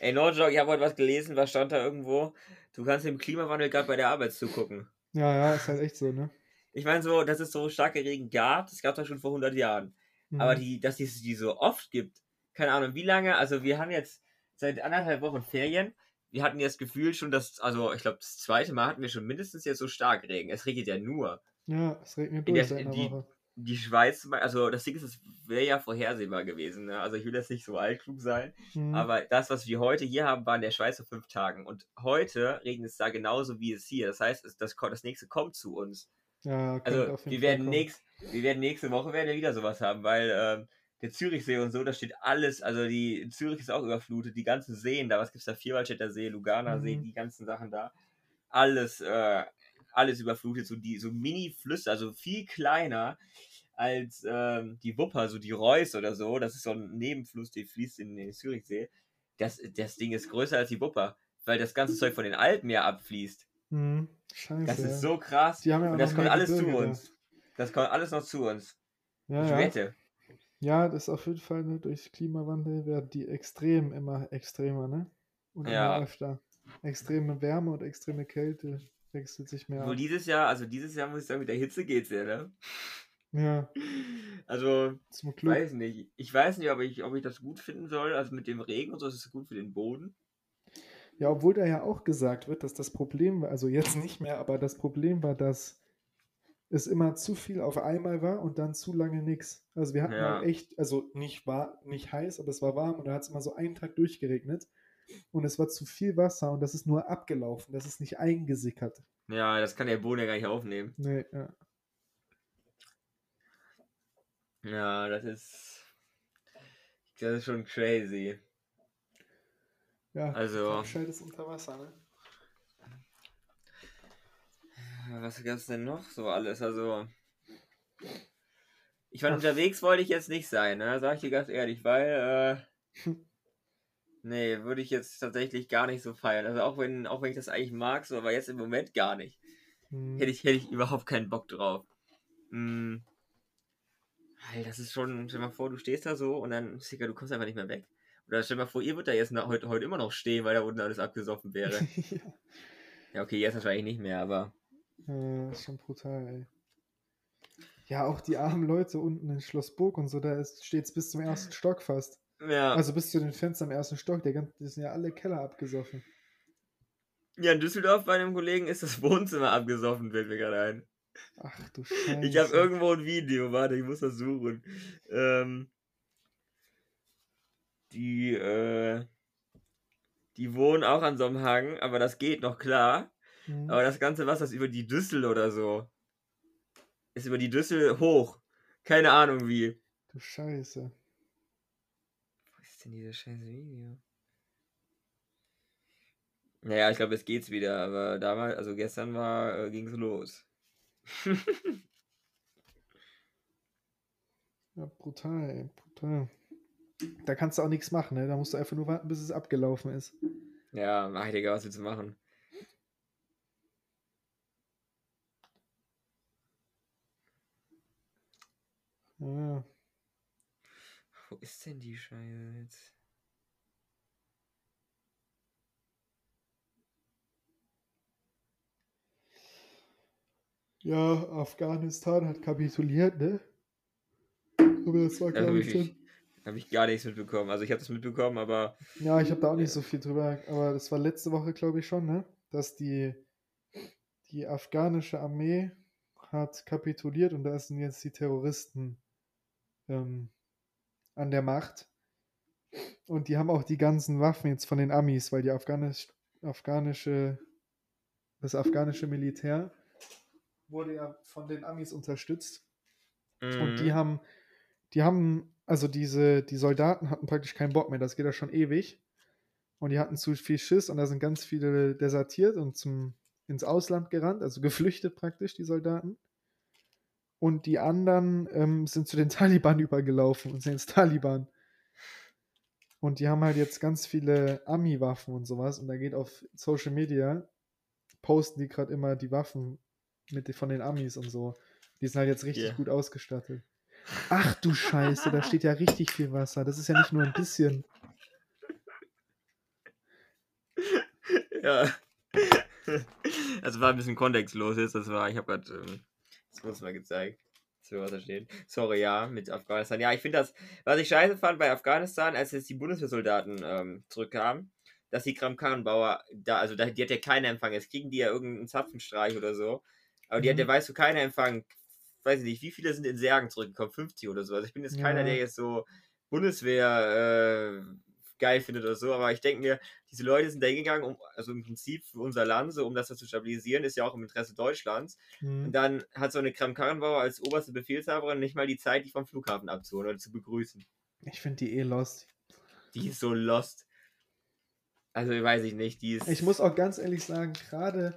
Ey, Nordjog, ich habe heute was gelesen, was stand da irgendwo? Du kannst dem Klimawandel gerade bei der Arbeit zugucken. ja, ja, ist halt echt so, ne? Ich meine so, dass es so starke Regen gab, das gab es ja schon vor 100 Jahren. Mhm. Aber die, dass es die so oft gibt, keine Ahnung, wie lange, also wir haben jetzt seit anderthalb Wochen Ferien. Wir hatten jetzt das Gefühl schon, dass, also ich glaube, das zweite Mal hatten wir schon mindestens jetzt so stark Regen. Es regnet ja nur. Ja, es regnet In durch der- seit einer die- Woche. Die Schweiz, also das Ding ist, es wäre ja vorhersehbar gewesen. Ne? Also ich will jetzt nicht so altklug sein, Mhm. aber das, was wir heute hier haben, war in der Schweiz vor fünf Tagen. Und heute regnet es da genauso wie es hier. Das heißt, es, das, das nächste kommt zu uns. ja, Also wir werden, nächst, wir werden nächste Woche werden wir wieder sowas haben, weil ähm, der Zürichsee und so, da steht alles, also die Zürich ist auch überflutet, die ganzen Seen da, was gibt's da, Vierwaldstätter See, Luganer See, Mhm. die ganzen Sachen da, alles, äh, alles überflutet, so die, so Mini-Flüsse, also viel kleiner als ähm, die Wupper, so die Reuss oder so, das ist so ein Nebenfluss, der fließt in den Zürichsee, das, das Ding ist größer als die Wupper, weil das ganze Zeug von den Alpen ja abfließt. Mhm. Scheiße. Das ja. ist so krass. Die haben ja Und das kommt alles zu Gebirge da. uns. Das kommt alles noch zu uns. Ja, ich ja. wette. Ja, das ist auf jeden Fall, ne, durch Klimawandel werden die Extremen immer extremer, ne? Und Ja. immer öfter. Extreme Wärme und extreme Kälte wechselt sich mehr ab. dieses Jahr, also dieses Jahr muss ich sagen, mit der Hitze geht's ja, ne? Ja, Also, ich weiß nicht. Ich weiß nicht, ob ich, ob ich das gut finden soll. Also mit dem Regen und so ist es gut für den Boden. Ja, obwohl da ja auch gesagt wird, dass das Problem war, also jetzt nicht mehr, aber das Problem war, dass es immer zu viel auf einmal war und dann zu lange nichts. Also wir hatten Ja. halt echt, also nicht war nicht heiß, aber es war warm und da hat es immer so einen Tag durchgeregnet und es war zu viel Wasser und das ist nur abgelaufen, das ist nicht eingesickert. Ja, das kann der Boden ja gar nicht aufnehmen. Nee, ja. Ja, das ist. Das ist schon crazy. Ja, Also- Scheid ist unter Wasser, ne? was gab's denn noch so alles? Also. Ich fand, unterwegs wollte ich jetzt nicht sein, ne? Sag ich dir ganz ehrlich, weil, äh, nee, würde ich jetzt tatsächlich gar nicht so feiern. Also auch wenn, auch wenn ich das eigentlich mag, so, aber jetzt im Moment gar nicht. Hm. Hätte ich, hätte ich überhaupt keinen Bock drauf. Hm. Weil das ist schon, stell dir mal vor, du stehst da so und dann, Sicker, du kommst einfach nicht mehr weg. Oder stell dir mal vor, ihr würdet da jetzt heute, heute immer noch stehen, weil da unten alles abgesoffen wäre. ja. Ja, okay, jetzt wahrscheinlich nicht mehr, aber. Äh, ist schon brutal, ey. Ja, auch die armen Leute unten in Schlossburg und so, da steht es bis zum ersten Stock fast. Ja. Also bis zu den Fenstern am ersten Stock, der ganze, die sind ja alle Keller abgesoffen. ja, in Düsseldorf bei einem Kollegen ist das Wohnzimmer abgesoffen, fällt mir gerade ein. Ach du Scheiße. Ich habe irgendwo ein Video, warte, ich muss das suchen. Ähm, die, äh, die wohnen auch an so einem Hang, aber das geht noch klar. Hm. Aber das ganze Wasser ist über die Düssel oder so. Ist über die Düssel hoch. Keine Ahnung wie. Du Scheiße. Wo ist denn dieses scheiß Video? Naja, ich glaube, jetzt geht's wieder, aber damals, also gestern war, äh, ging's los. Ja, brutal, ey, brutal. Da kannst du auch nichts machen, ne? Da musst du einfach nur warten, bis es abgelaufen ist. Ja, mach ich Digga, was willst du machen? Ja. Wo ist denn die Scheiße jetzt? Ja, Afghanistan hat kapituliert, ne? Aber das war, glaube habe ich, ich, dann. hab ich gar nichts mitbekommen. Also ich habe das mitbekommen, aber Ja, ich habe da auch nicht so viel drüber, aber das war letzte Woche, glaube ich, schon, ne? Dass die, die afghanische Armee hat kapituliert und da sind jetzt die Terroristen ähm, an der Macht. Und die haben auch die ganzen Waffen jetzt von den Amis, weil die afghanisch, afghanische, das afghanische Militär wurde ja von den Amis unterstützt. Und die Mhm. haben, die haben, also diese, die Soldaten hatten praktisch keinen Bock mehr, das geht ja schon ewig. Und die hatten zu viel Schiss und da sind ganz viele desertiert und zum, ins Ausland gerannt, also geflüchtet praktisch, die Soldaten. Und die anderen ähm, sind zu den Taliban übergelaufen und sind jetzt Taliban. Und die haben halt jetzt ganz viele Ami-Waffen und sowas. Und da geht auf Social Media, posten die gerade immer die Waffen mit, von den Amis und so. Die sind halt jetzt richtig Ja. gut ausgestattet. Ach du Scheiße, da steht ja richtig viel Wasser. Das ist ja nicht nur ein bisschen. Ja. Also war ein bisschen kontextlos jetzt. Das war, ich habe gerade, ähm, das wurde mal gezeigt. So was da steht. Sorry, ja, mit Afghanistan. Ja, ich finde das, was ich scheiße fand bei Afghanistan, als jetzt die Bundeswehrsoldaten ähm, zurückkamen, dass die Kram-Karrenbauer da, also da, die hat ja keiner empfangen. Jetzt kriegen die ja irgendeinen Zapfenstreich oder so. Aber die hat Mhm. ja, weißt du, keiner empfangen. Weiß ich nicht, wie viele sind in Särgen zurückgekommen? 50 oder so. Also ich bin jetzt keiner, Ja. der jetzt so Bundeswehr äh, geil findet oder so, aber ich denke mir, diese Leute sind da hingegangen, um, also im Prinzip für unser Land, so um das zu stabilisieren, ist ja auch im Interesse Deutschlands. Und Hm. dann hat so eine Kram-Karrenbauer als oberste Befehlshaberin nicht mal die Zeit, die vom Flughafen abzuholen oder zu begrüßen. Ich finde die eh lost. Die ist so lost. Also, weiß ich nicht, die ist. Ich muss auch ganz ehrlich sagen, gerade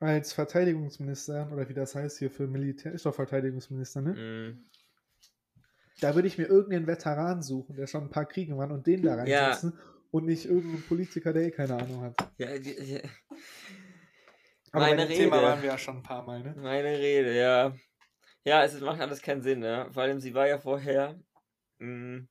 als Verteidigungsminister, oder wie das heißt hier für Militär, ist doch Verteidigungsminister, ne? Mm, Da würde ich mir irgendeinen Veteran suchen, der schon ein paar Kriege war und den da Ja. reinsetzen und nicht irgendeinen Politiker, der eh keine Ahnung hat. ja, die, Aber Meine bei dem Thema Rede. waren wir ja schon ein paar Mal, ne? meine Rede, ja. Ja, es macht alles keinen Sinn, ne? Vor allem, sie war ja vorher. mh,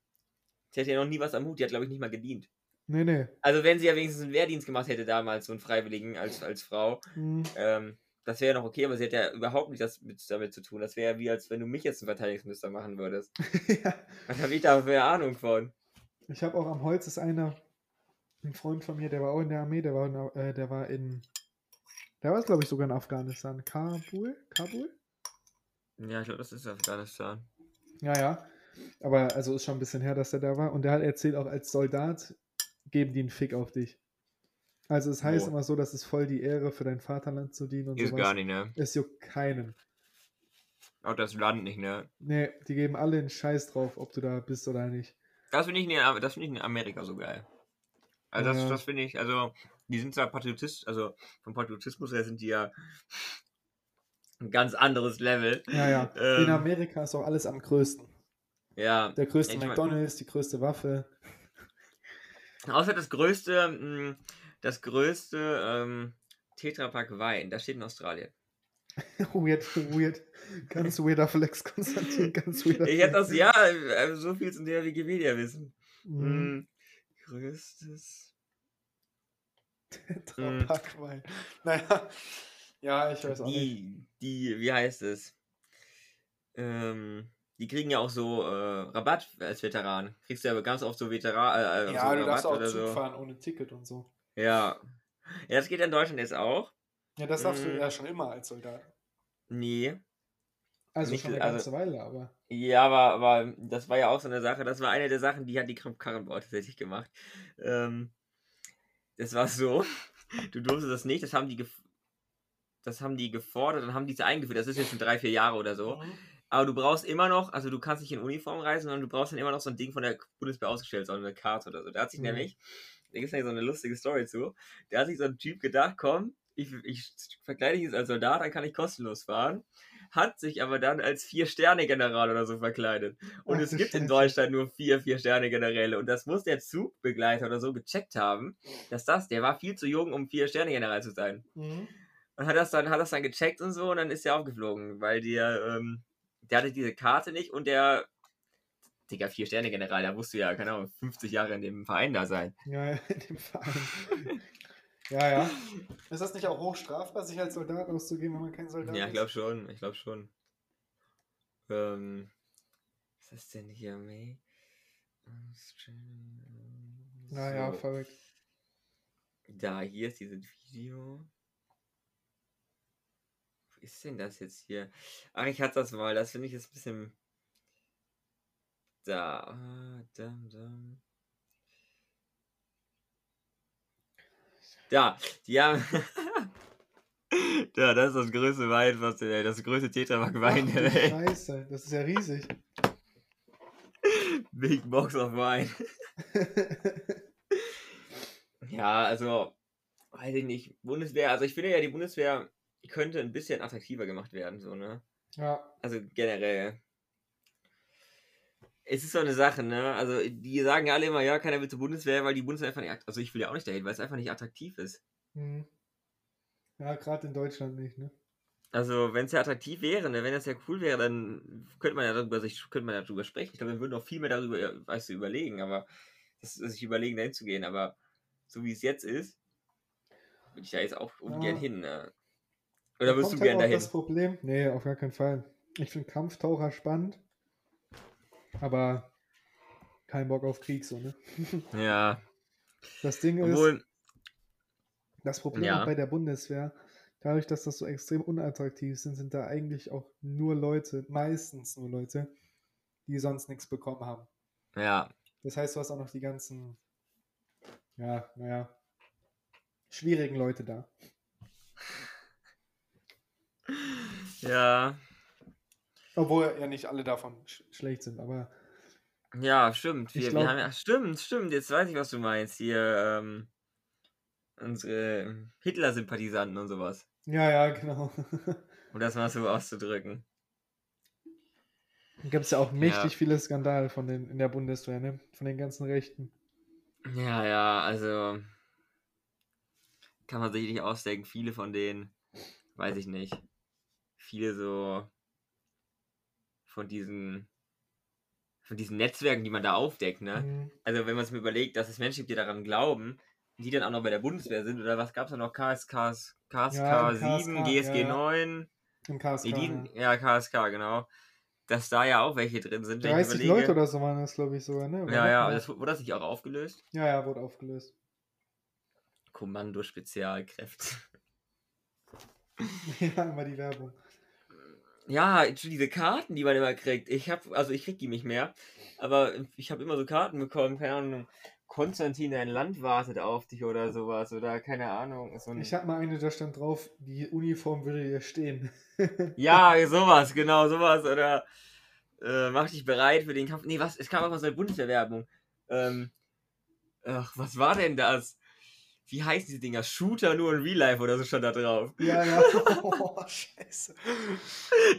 sie hatte ja noch nie was am Hut, die hat, glaube ich, nicht mal gedient. Nee, nee. Also, wenn sie ja wenigstens einen Wehrdienst gemacht hätte damals, so einen Freiwilligen als, als Frau, Hm. Ähm, das wäre ja noch okay, aber sie hat ja überhaupt nicht das mit, damit zu tun. Das wäre ja wie, als wenn du mich jetzt zum Verteidigungsminister machen würdest. ja. Was habe ich da für Ahnung von? Ich habe auch am Holz ist einer, ein Freund von mir, der war auch in der Armee, der war in, äh, der war in, der war glaube ich sogar in Afghanistan. Kabul? Kabul? Ja, ich glaube, das ist Afghanistan. Ja, ja. Aber also ist schon ein bisschen her, dass er da war. Und der hat erzählt, auch als Soldat geben die einen Fick auf dich. Also es heißt Wo? immer so, dass es voll die Ehre für dein Vaterland zu dienen und Ist sowas. gar nicht, ne? Es juckt keinen. Auch das Land nicht, ne? Nee, die geben alle einen Scheiß drauf, ob du da bist oder nicht. Das finde ich, in- das find ich in Amerika so geil. Also, das, Ja. das finde ich, also, die sind zwar Patriotist, also vom Patriotismus her sind die ja ein ganz anderes Level. Ja, ja. In Ähm, Amerika ist auch alles am größten. ja. Der größte McDonalds, die größte Waffe. Außer das größte, mh, das größte ähm, Tetrapack Wein, das steht in Australien. weird, weird. Ganz weirder Flex, Konstantin. Ganz weirder Ich hätte das, Flex. ja, äh, so viel zu der Wikipedia wissen. Mhm. Mhm. Größtes. Tetrapack-Wein. Naja, ja, ich weiß auch nicht. Die, die, wie heißt es? Ähm, die kriegen ja auch so äh, Rabatt als Veteran. Kriegst du ja ganz oft so Veteran. Äh, Ja, so du darfst auch Zug so. fahren ohne Ticket und so. Ja. Ja, das geht in Deutschland jetzt auch. Ja, das darfst du Mhm. ja schon immer als Soldat. Nee. Also Nicht- schon eine also- ganze Weile, aber. Ja, aber, aber das war ja auch so eine Sache. Das war eine der Sachen, die hat die Kramp-Karrenbau tatsächlich gemacht. Ähm, das war so. Du durftest das nicht. Das haben die das haben die gefordert und haben diese eingeführt. Das ist jetzt schon drei, vier Jahre oder so. Mhm. Aber du brauchst immer noch, also du kannst nicht in Uniform reisen, sondern du brauchst dann immer noch so ein Ding von der Bundeswehr ausgestellt, so eine Karte oder so. Da hat sich Mhm. nämlich, da gibt es nämlich so eine lustige Story zu, da hat sich so ein Typ gedacht, komm, ich, ich verkleide mich jetzt als Soldat, dann kann ich kostenlos fahren. Hat sich aber dann als Vier-Sterne-General oder so verkleidet. Und Ach es gibt in. Deutschland nur vier Vier-Sterne-Generäle. Und das muss der Zugbegleiter oder so gecheckt haben, dass das, der war viel zu jung, um Vier-Sterne-General zu sein. Mhm. Und hat das dann, hat das dann gecheckt und so und dann ist er aufgeflogen, weil der, ähm, der hatte diese Karte nicht und der, Digga, Vier-Sterne-General, der musste ja, keine Ahnung, 50 Jahre in dem Verein da sein. Ja, ja, in dem Verein. ja, ja. Ist das nicht auch hochstrafbar, sich als Soldat auszugeben, wenn man kein Soldat Ja, ist? ich glaube schon, ich glaube schon. Ähm, was ist denn hier, May? Naja, So, verrückt. da, hier ist dieses Video. Ist denn das jetzt hier? Ach, ich hatte das mal, das finde ich jetzt ein bisschen. Da, ah. Da, die haben. da, das ist das größte Wein, was der, das größte Tetrapack Wein Ach, der Welt. Scheiße, das ist ja riesig. Big Box of Wine. Ja, also, weiß ich nicht. Bundeswehr, also ich finde ja, die Bundeswehr könnte ein bisschen attraktiver gemacht werden, so, ne? ja, Also generell. Es ist so eine Sache, ne? Also, die sagen ja alle immer, ja, keiner will zur Bundeswehr, weil die Bundeswehr einfach nicht. Also, ich will ja auch nicht dahin, weil es einfach nicht attraktiv ist. mhm. ja gerade in Deutschland nicht, ne? Also, wenn es ja attraktiv wäre, ne, wenn das ja cool wäre, dann könnte man ja darüber, sich, könnte man ja darüber sprechen. Ich glaube, wir würden auch viel mehr darüber, weißt du, überlegen, aber das, sich überlegen, dahin zu gehen. Aber so wie es jetzt ist, würde ich da jetzt auch ungern Ja. hin. Ne? Oder wirst du halt dahin? das Problem. Nee, auf gar keinen Fall. Ich finde Kampftaucher spannend. Aber kein Bock auf Krieg, so, ne? Ja, Das Ding ist, obwohl, das Problem Ja. bei der Bundeswehr, dadurch, dass das so extrem unattraktiv sind, sind da eigentlich auch nur Leute, meistens nur Leute, die sonst nichts bekommen haben. ja, Das heißt, du hast auch noch die ganzen, ja, naja, schwierigen Leute da. Ja, Obwohl ja nicht alle davon sch schlecht sind, aber ja, stimmt. Wir, glaub- wir haben ja, stimmt, stimmt, jetzt weiß ich, was du meinst. Hier, ähm, unsere Hitler-Sympathisanten und sowas. ja, ja, genau. Um das mal so auszudrücken. Gibt es ja auch mächtig Ja. viele Skandale von den, in der Bundeswehr, ne? Von den ganzen Rechten. Ja, ja, also kann man sich nicht ausdenken. Viele von denen, weiß ich nicht. Viele so von diesen von diesen Netzwerken, die man da aufdeckt, ne? Mhm. Also wenn man es mir überlegt, dass es Menschen gibt, die daran glauben, die dann auch noch bei der Bundeswehr sind, oder was gab es da noch? KSK, KSK Ja, 7, KSK, GSG ja, ja. 9, Im KSK. nee, die, ja. ja, KSK, genau. Dass da ja auch welche drin sind. wenn ich 30 überlege. Leute oder so waren das, glaube ich, sogar, ne? Ja, ja, das, wurde das nicht auch aufgelöst? ja, ja, wurde aufgelöst. Kommando Spezialkräfte. ja, immer die Werbung. Ja, diese Karten, die man immer kriegt. Ich habe, also ich krieg die nicht mehr, aber ich habe immer so Karten bekommen, keine Ahnung. Konstantin, dein Land wartet auf dich oder sowas oder keine Ahnung. So Ich habe mal eine, da stand drauf, die Uniform würde dir stehen. ja, sowas, genau, sowas oder äh, mach dich bereit für den Kampf. Nee, was? Es kam auch mal so eine Bundeswehrwerbung. Ähm, ach, was war denn das? Wie heißen diese Dinger? Shooter nur in Real Life oder so stand da drauf. Ja, ja. Oh, scheiße.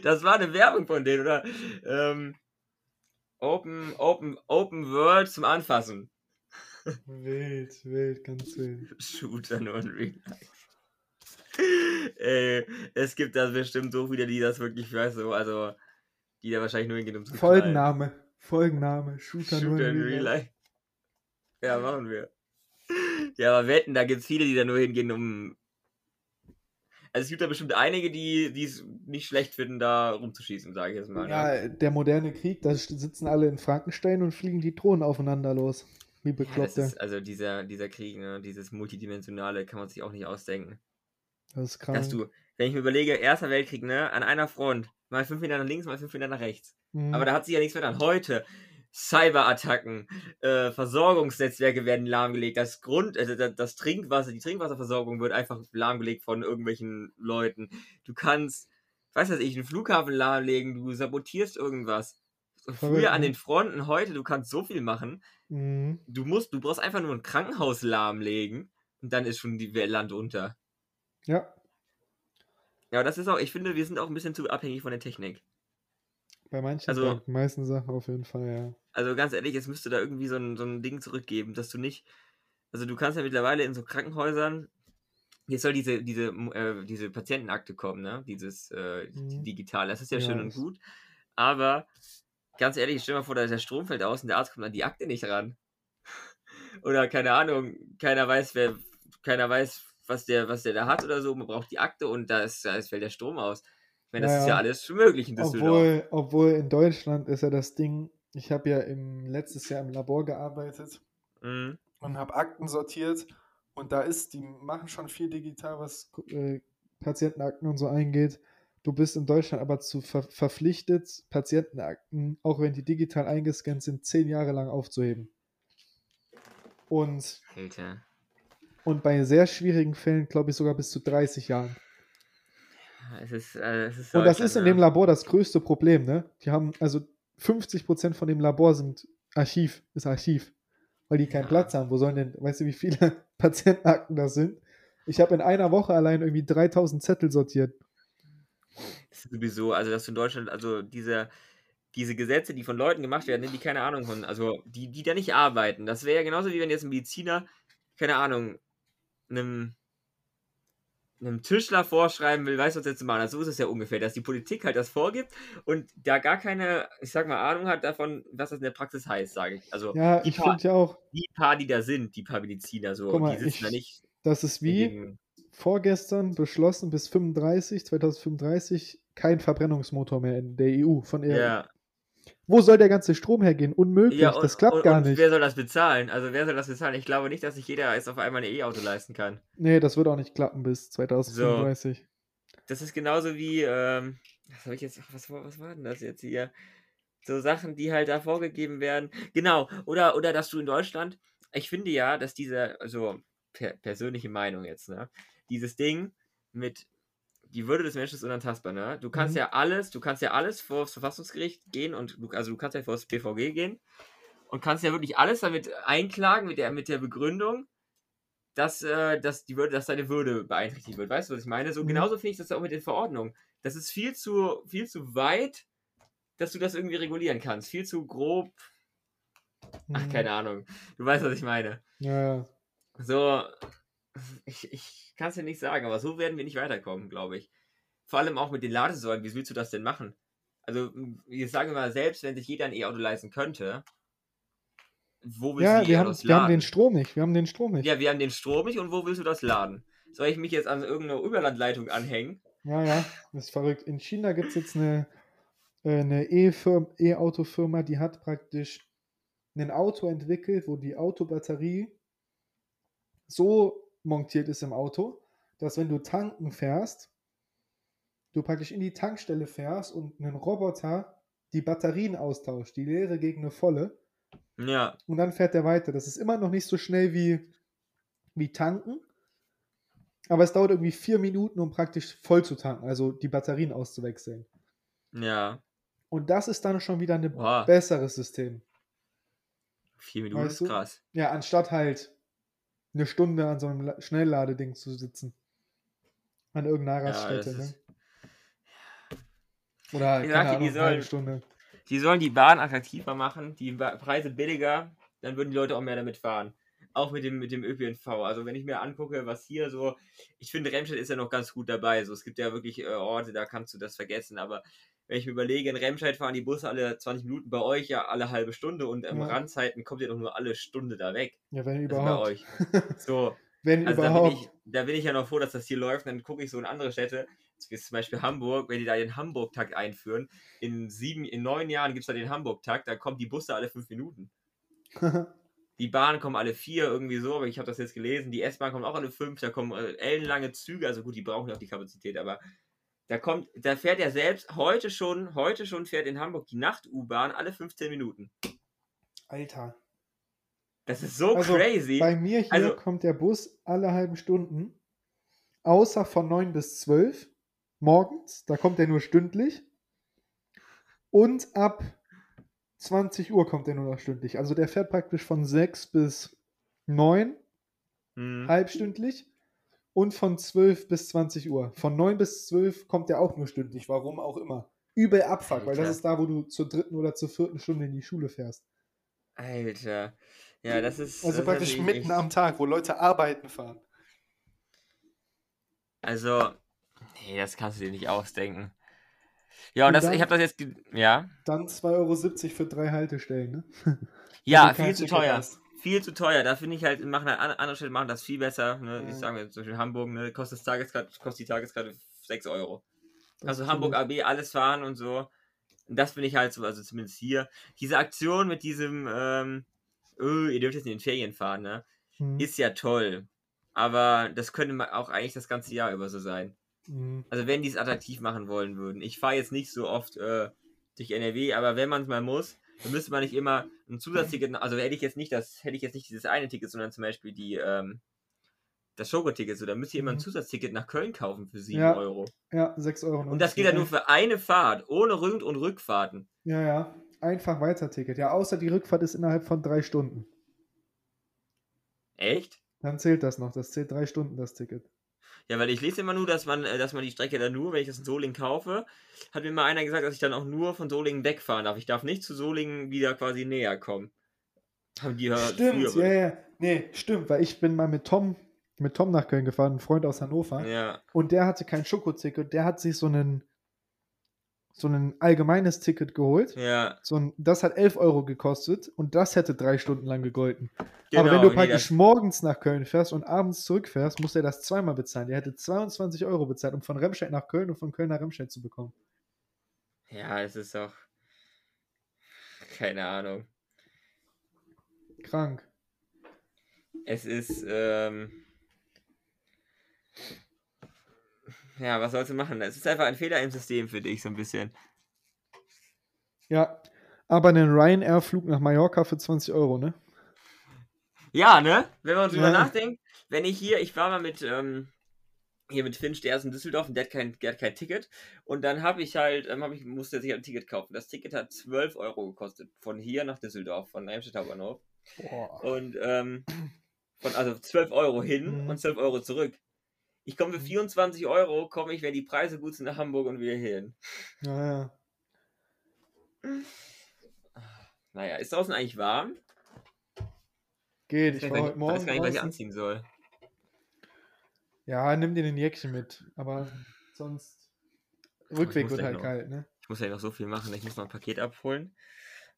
Das war eine Werbung von denen, oder? Ähm, Open, Open, Open World zum Anfassen. Wild, wild, ganz wild. Shooter nur in Real Life. Ey, es gibt da bestimmt so viele, die das wirklich, weißt du, also, die da wahrscheinlich nur hingehen, um zu. Folgenname. Folgenname. Shooter, nur Shooter in Real Life. Ja, machen wir. Ja, aber wetten, da gibt es viele, die da nur hingehen, um. Also es gibt da bestimmt einige, die es nicht schlecht finden, da rumzuschießen, sage ich jetzt mal. ne? Ja, der moderne Krieg, da sitzen alle in Frankenstein und fliegen die Drohnen aufeinander los. Wie Ja, das Bekloppte. ist, also dieser, dieser Krieg, ne, dieses multidimensionale, kann man sich auch nicht ausdenken. Das ist krank. Dass du, wenn ich mir überlege, Erster Weltkrieg, ne, an einer Front, mal fünf Meter nach links, mal fünf Meter nach rechts. Mhm. Aber da hat sich ja nichts mehr an. Heute, Cyberattacken, äh, Versorgungsnetzwerke werden lahmgelegt, das Grund, also das, das Trinkwasser, die Trinkwasserversorgung wird einfach lahmgelegt von irgendwelchen Leuten. Du kannst, weiß was ich, einen Flughafen lahmlegen, du sabotierst irgendwas. Früher an den Fronten, heute, du kannst so viel machen. Mhm. Du musst, du brauchst einfach nur ein Krankenhaus lahmlegen und dann ist schon die Welt Land unter. Ja, Ja, das ist auch, ich finde, wir sind auch ein bisschen zu abhängig von der Technik. Bei manchen Also- den meisten Sachen auf jeden Fall, ja. Also ganz ehrlich, es müsste da irgendwie so ein, so ein Ding zurückgeben, dass du nicht. Also du kannst ja mittlerweile in so Krankenhäusern. Jetzt soll diese, diese, äh, diese Patientenakte kommen, ne? Dieses äh, Mhm. Digitale. Das ist ja, Ja, schön und gut. Aber ganz ehrlich, stell dir mal vor, da der Strom fällt aus und der Arzt kommt an die Akte nicht ran. oder keine Ahnung, keiner weiß, wer, keiner weiß, was der, was der da hat oder so. Man braucht die Akte und da, ist, da fällt der Strom aus. Ich meine, das Ja, ist ja alles möglich in Düsseldorf. Obwohl, obwohl in Deutschland ist ja das Ding, ich habe ja im letztes Jahr im Labor gearbeitet Mhm. und habe Akten sortiert und da ist, die machen schon viel digital, was äh, Patientenakten und so eingeht. Du bist in Deutschland aber zu ver verpflichtet, Patientenakten, auch wenn die digital eingescannt sind, zehn Jahre lang aufzuheben. Und, Alter. und bei sehr schwierigen Fällen, glaube ich, sogar bis zu 30 Jahren. Es ist, äh, es ist Und das ist in dem Labor das größte Problem, ne? Die haben, also 50% von dem Labor sind Archiv, ist Archiv. Weil die keinen Ja. Platz haben. Wo sollen denn, weißt du, wie viele Patientenakten das sind? Ich habe in einer Woche allein irgendwie 3000 Zettel sortiert. Das ist sowieso, also dass du in Deutschland, also diese, diese Gesetze, die von Leuten gemacht werden, die keine Ahnung von, also die, die da nicht arbeiten. Das wäre ja genauso wie wenn jetzt ein Mediziner, keine Ahnung, einem, einem Tischler vorschreiben will, weißt du, was jetzt zu machen. Also so ist es ja ungefähr, dass die Politik halt das vorgibt und da gar keine, ich sag mal, Ahnung hat davon, was das in der Praxis heißt, sage ich. Also Ja, die, ich paar, finde ja auch, die paar, die da sind, die paar Mediziner, so, mal, die sitzen da ich- nicht das ist wie vorgestern beschlossen, bis 35, 2035 kein Verbrennungsmotor mehr in der EU von der ja. Wo soll der ganze Strom hergehen? Unmöglich, Ja, und, das klappt und, gar und nicht. wer soll das bezahlen? Also wer soll das bezahlen? Ich glaube nicht, dass sich jeder jetzt auf einmal ein E-Auto leisten kann. Nee, das wird auch nicht klappen bis 2035. Das ist genauso wie, ähm, was habe ich jetzt, was, war- was war denn das jetzt hier? So Sachen, die halt da vorgegeben werden. Genau, oder, oder dass du in Deutschland, ich finde ja, dass diese, also per, persönliche Meinung jetzt, ne? Dieses Ding mit die Würde des Menschen ist unantastbar, ne? Du kannst Mhm. ja alles, du kannst ja alles vor das Verfassungsgericht gehen und du, also du kannst ja vor das BVG gehen und kannst ja wirklich alles damit einklagen mit der, mit der Begründung, dass, äh, dass die Würde, dass deine Würde beeinträchtigt wird. Weißt du, was ich meine? So Mhm. genauso finde ich das auch mit den Verordnungen. Das ist viel zu, viel zu weit, dass du das irgendwie regulieren kannst. Viel zu grob. Ach, Mhm. keine Ahnung. Du weißt, was ich meine. Ja, ja. So, ich, ich kann es dir nicht sagen, aber so werden wir nicht weiterkommen, glaube ich. Vor allem auch mit den Ladesäulen. Wie willst du das denn machen? Also, jetzt sagen wir mal, selbst wenn sich jeder ein E-Auto leisten könnte, wo willst Ja, du wir haben, E-Autos wir haben laden? den Strom nicht. Wir haben den Strom nicht. ja, wir haben den Strom nicht und wo willst du das laden? Soll ich mich jetzt an irgendeine Überlandleitung anhängen? Ja, ja, das ist verrückt. In China gibt es jetzt eine, äh, eine E-Auto-Firma, die hat praktisch ein Auto entwickelt, wo die Autobatterie so montiert ist im Auto, dass wenn du tanken fährst, du praktisch in die Tankstelle fährst und ein Roboter die Batterien austauscht, die leere gegen eine volle, Ja, und dann fährt er weiter. Das ist immer noch nicht so schnell wie, wie tanken, aber es dauert irgendwie vier Minuten, um praktisch voll zu tanken, also die Batterien auszuwechseln. ja. Und das ist dann schon wieder ein besseres System. vier Minuten weißt ist du? krass. Ja, anstatt halt eine Stunde an so einem La- Schnellladeding zu sitzen. An irgendeiner Ja, Raststätte, ne? ist, Oder, dir, Ahnung, die eine sollen- Stunde. die sollen die Bahn attraktiver machen, die Preise billiger, dann würden die Leute auch mehr damit fahren. Auch mit dem, mit dem ÖPNV. Also wenn ich mir angucke, was hier so, ich finde Remscheid ist ja noch ganz gut dabei. So, es gibt ja wirklich äh, Orte, da kannst du das vergessen. Aber wenn ich mir überlege, in Remscheid fahren die Busse alle 20 Minuten, bei euch ja alle halbe Stunde und im Ja. Randzeiten kommt ihr doch nur alle Stunde da weg. Ja, wenn Also bei überhaupt. euch. So, Wenn also da bin, überhaupt. ich, da bin ich ja noch froh, dass das hier läuft. Dann gucke ich so in andere Städte, wie zum Beispiel Hamburg, wenn die da den Hamburg-Takt einführen. In sieben, in neun Jahren gibt es da den Hamburg-Takt, da kommen die Busse alle fünf Minuten. Die Bahnen kommen alle vier irgendwie so, aber ich habe das jetzt gelesen. Die S-Bahn kommen auch alle fünf, da kommen äh, ellenlange Züge, also gut, die brauchen ja auch die Kapazität, aber da kommt, da fährt ja selbst heute schon, heute schon fährt in Hamburg die Nacht-U-Bahn alle 15 Minuten. Alter. Das ist so Also, crazy. Bei mir hier Also- kommt der Bus alle halben Stunden. Außer von 9 bis 12 morgens. Da kommt er nur stündlich. Und ab 20 Uhr kommt er nur noch stündlich. Also der fährt praktisch von 6 bis 9 Hm. halbstündlich. Und von 12 bis 20 Uhr. Von 9 bis 12 kommt er auch nur stündlich. Warum auch immer. Übel Abfuck, weil das Alter. ist da, wo du zur dritten oder zur vierten Stunde in die Schule fährst. Alter. Ja, das ist. Also das praktisch mitten echt- am Tag, wo Leute arbeiten fahren. Also, nee, das kannst du dir nicht ausdenken. Ja, und Und das, dann- ich habe das jetzt, ja, Dann 2,70 Euro für drei Haltestellen, ne? ja, viel zu teuer, hast. Viel zu teuer. Da finde ich halt, machen halt an- andere Städte machen das viel besser. Ne? Ja. Ich sage zum Beispiel Hamburg, ne, kostet das Tageskarte, kostet die Tageskarte 6 Euro. Also Hamburg. AB alles fahren und so. Und das finde ich halt so, also zumindest hier. Diese Aktion mit diesem, ähm, öh, ihr dürft jetzt in den Ferien fahren, ne? Mhm. Ist ja toll. Aber das könnte auch eigentlich das ganze Jahr über so sein. Mhm. Also wenn die es attraktiv machen wollen würden. Ich fahre jetzt nicht so oft äh, durch NRW, aber wenn man es mal muss, dann müsste man nicht immer ein Zusatzticket, also hätte ich jetzt nicht das, hätte ich jetzt nicht dieses eine Ticket, sondern zum Beispiel die, ähm, das Schoko-Ticket, so, dann müsst ihr immer ein Mhm. Zusatzticket nach Köln kaufen für 7 Ja. Euro. Ja, 6 Euro. Und das geht ja nur für eine Fahrt, ohne Rück- und Rückfahrten. Ja, ja. Einfach Weiterticket. Ja, außer die Rückfahrt ist innerhalb von drei Stunden. Echt? Dann zählt das noch. Das zählt drei Stunden, das Ticket. Ja, weil ich lese immer nur, dass man, äh, dass man die Strecke dann nur, wenn ich das in Solingen kaufe, hat mir mal einer gesagt, dass ich dann auch nur von Solingen wegfahren darf. Ich darf nicht zu Solingen wieder quasi näher kommen. Haben die ja stimmt, früher- ja, ja. Nee, stimmt, weil ich bin mal mit Tom, mit Tom nach Köln gefahren, ein Freund aus Hannover. Ja, Und der hatte kein Schokoticket. Der hat sich so einen so ein allgemeines Ticket geholt. ja. So ein, das hat 11 Euro gekostet und das hätte drei Stunden lang gegolten. Genau, Aber wenn du nee, praktisch das- morgens nach Köln fährst und abends zurückfährst, muss er das zweimal bezahlen. Der hätte 22 Euro bezahlt, um von Remscheid nach Köln und von Köln nach Remscheid zu bekommen. Ja, es ist auch. Keine Ahnung. Krank. Es ist, ähm. Ja, was sollst du machen? Es ist einfach ein Fehler im System für dich, so ein bisschen. Ja. Aber einen Ryanair-Flug nach Mallorca für 20 Euro, ne? Ja, ne? Wenn man drüber Ja. nachdenkt, wenn ich hier, ich war mal mit, ähm, hier mit Finch, der ist in Düsseldorf und der hat kein, der hat kein Ticket. Und dann habe ich halt, ähm, hab ich, musste sich ein Ticket kaufen. Das Ticket hat 12 Euro gekostet. Von hier nach Düsseldorf, von Remstedt Hauptbahnhof. Boah. Und ähm, von, also 12 Euro hin Mhm. und 12 Euro zurück. Ich komme für 24 Euro, komme ich, wenn die Preise gut sind, nach Hamburg und wieder hierhin. Ja, ja. Naja, ist draußen eigentlich warm? Geht, Ich ich weiß war heute nicht, weiß Morgen. gar nicht, was ich anziehen soll. Ja, nimm dir ein Jäckchen mit. Aber sonst. ich Rückweg wird halt noch. kalt, ne? Ich muss ja noch so viel machen. Ich muss noch ein Paket abholen.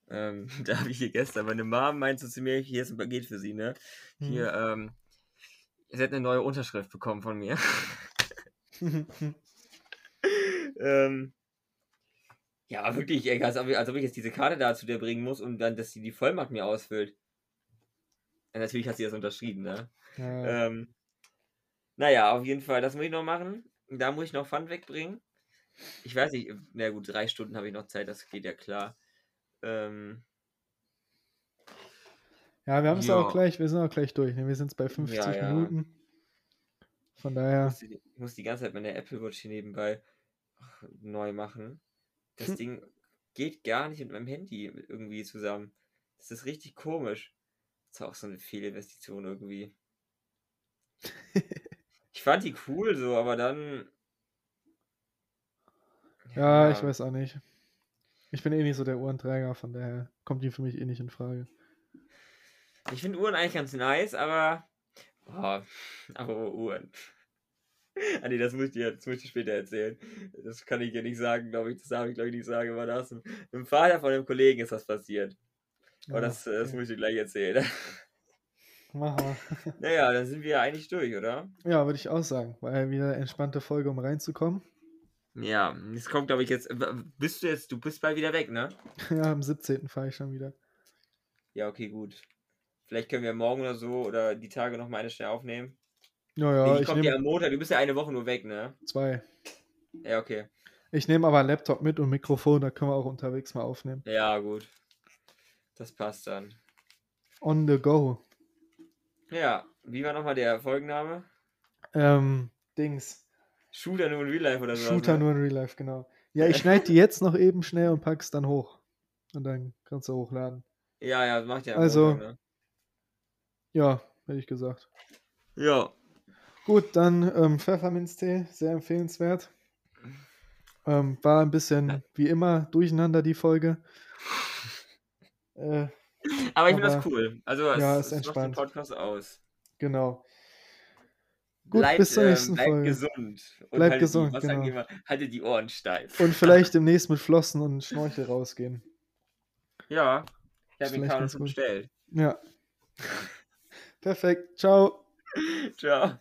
Ähm, da habe ich hier gestern, meine Mom meinte zu mir, hier ist ein Paket für sie, ne? Hm. Hier, ähm, sie hat eine neue Unterschrift bekommen von mir. ähm, ja, wirklich, ey, als ob, ich- als ob ich jetzt diese Karte da zu dir bringen muss und dann, dass sie die Vollmacht mir ausfüllt. Ja, natürlich hat sie das unterschrieben, ne? ja, Ähm, naja, auf jeden Fall, das muss ich noch machen. Da muss ich noch Pfand wegbringen. Ich weiß nicht, na gut, drei Stunden habe ich noch Zeit, das geht ja klar. Ähm, ja, wir haben es ja. auch gleich, wir sind auch gleich durch. Ne? Wir sind bei 50 Ja, ja. Minuten. Von ich, daher. muss die, ich muss die ganze Zeit meine Apple Watch hier nebenbei neu machen. Das Hm. Ding geht gar nicht mit meinem Handy irgendwie zusammen. Das ist richtig komisch. Das ist auch so eine Fehlinvestition irgendwie. ich fand die cool so, aber dann. Ja, ich weiß auch nicht. Ich bin eh nicht so der Uhrenträger, von daher kommt die für mich eh nicht in Frage. Ich finde Uhren eigentlich ganz nice, aber. Oh, aber Uhren. Ah nee, das muss ich dir, das muss ich dir später erzählen. Das kann ich dir nicht sagen, glaube ich. Das darf ich, glaube ich, nicht sagen. Aber da ist mit dem Vater von einem Kollegen ist das passiert. Aber das, äh, das okay. muss ich dir gleich erzählen. Machen wir. naja, dann sind wir ja eigentlich durch, oder? Ja, würde ich auch sagen. War ja wieder eine entspannte Folge, um reinzukommen. Ja, es kommt, glaube ich, jetzt. Bist du jetzt, du bist bald wieder weg, ne? Ja, am 17. fahre ich schon wieder. Ja, okay, gut. Vielleicht können wir morgen oder so oder die Tage noch mal eine schnell aufnehmen. Ja, nee, ich kommt ja am Montag, du bist ja eine Woche nur weg, ne? zwei. Ja, okay. Ich nehme aber einen Laptop mit und Mikrofon, da können wir auch unterwegs mal aufnehmen. Ja, gut. Das passt dann. On the go. Ja, wie war nochmal der Folgenname? Ähm, Dings. Shooter nur in Real Life oder so. Shooter nur in Real Life, genau. Ja, ich schneide die jetzt noch eben schnell und pack's dann hoch. Und dann kannst du hochladen. Ja, ja, das macht ja Also- Montag, ne? Ja, hätte ich gesagt. Ja. Gut, dann ähm, Pfefferminztee, sehr empfehlenswert. Ähm, war ein bisschen wie immer durcheinander die Folge. Äh, Aber ich finde das cool. Also, es, Ja, es ist macht den entspannt. Podcast aus. genau. Gut, bleibt, bis zur ähm, nächsten bleibt Folge. gesund. Und Bleibt gesund, Die, genau. immer? Haltet die Ohren steif. Und vielleicht demnächst mit Flossen und Schnorchel rausgehen. ja. Ich Ist habe schon gut. bestellt. Ja. Perfekt. Ciao. Ciao.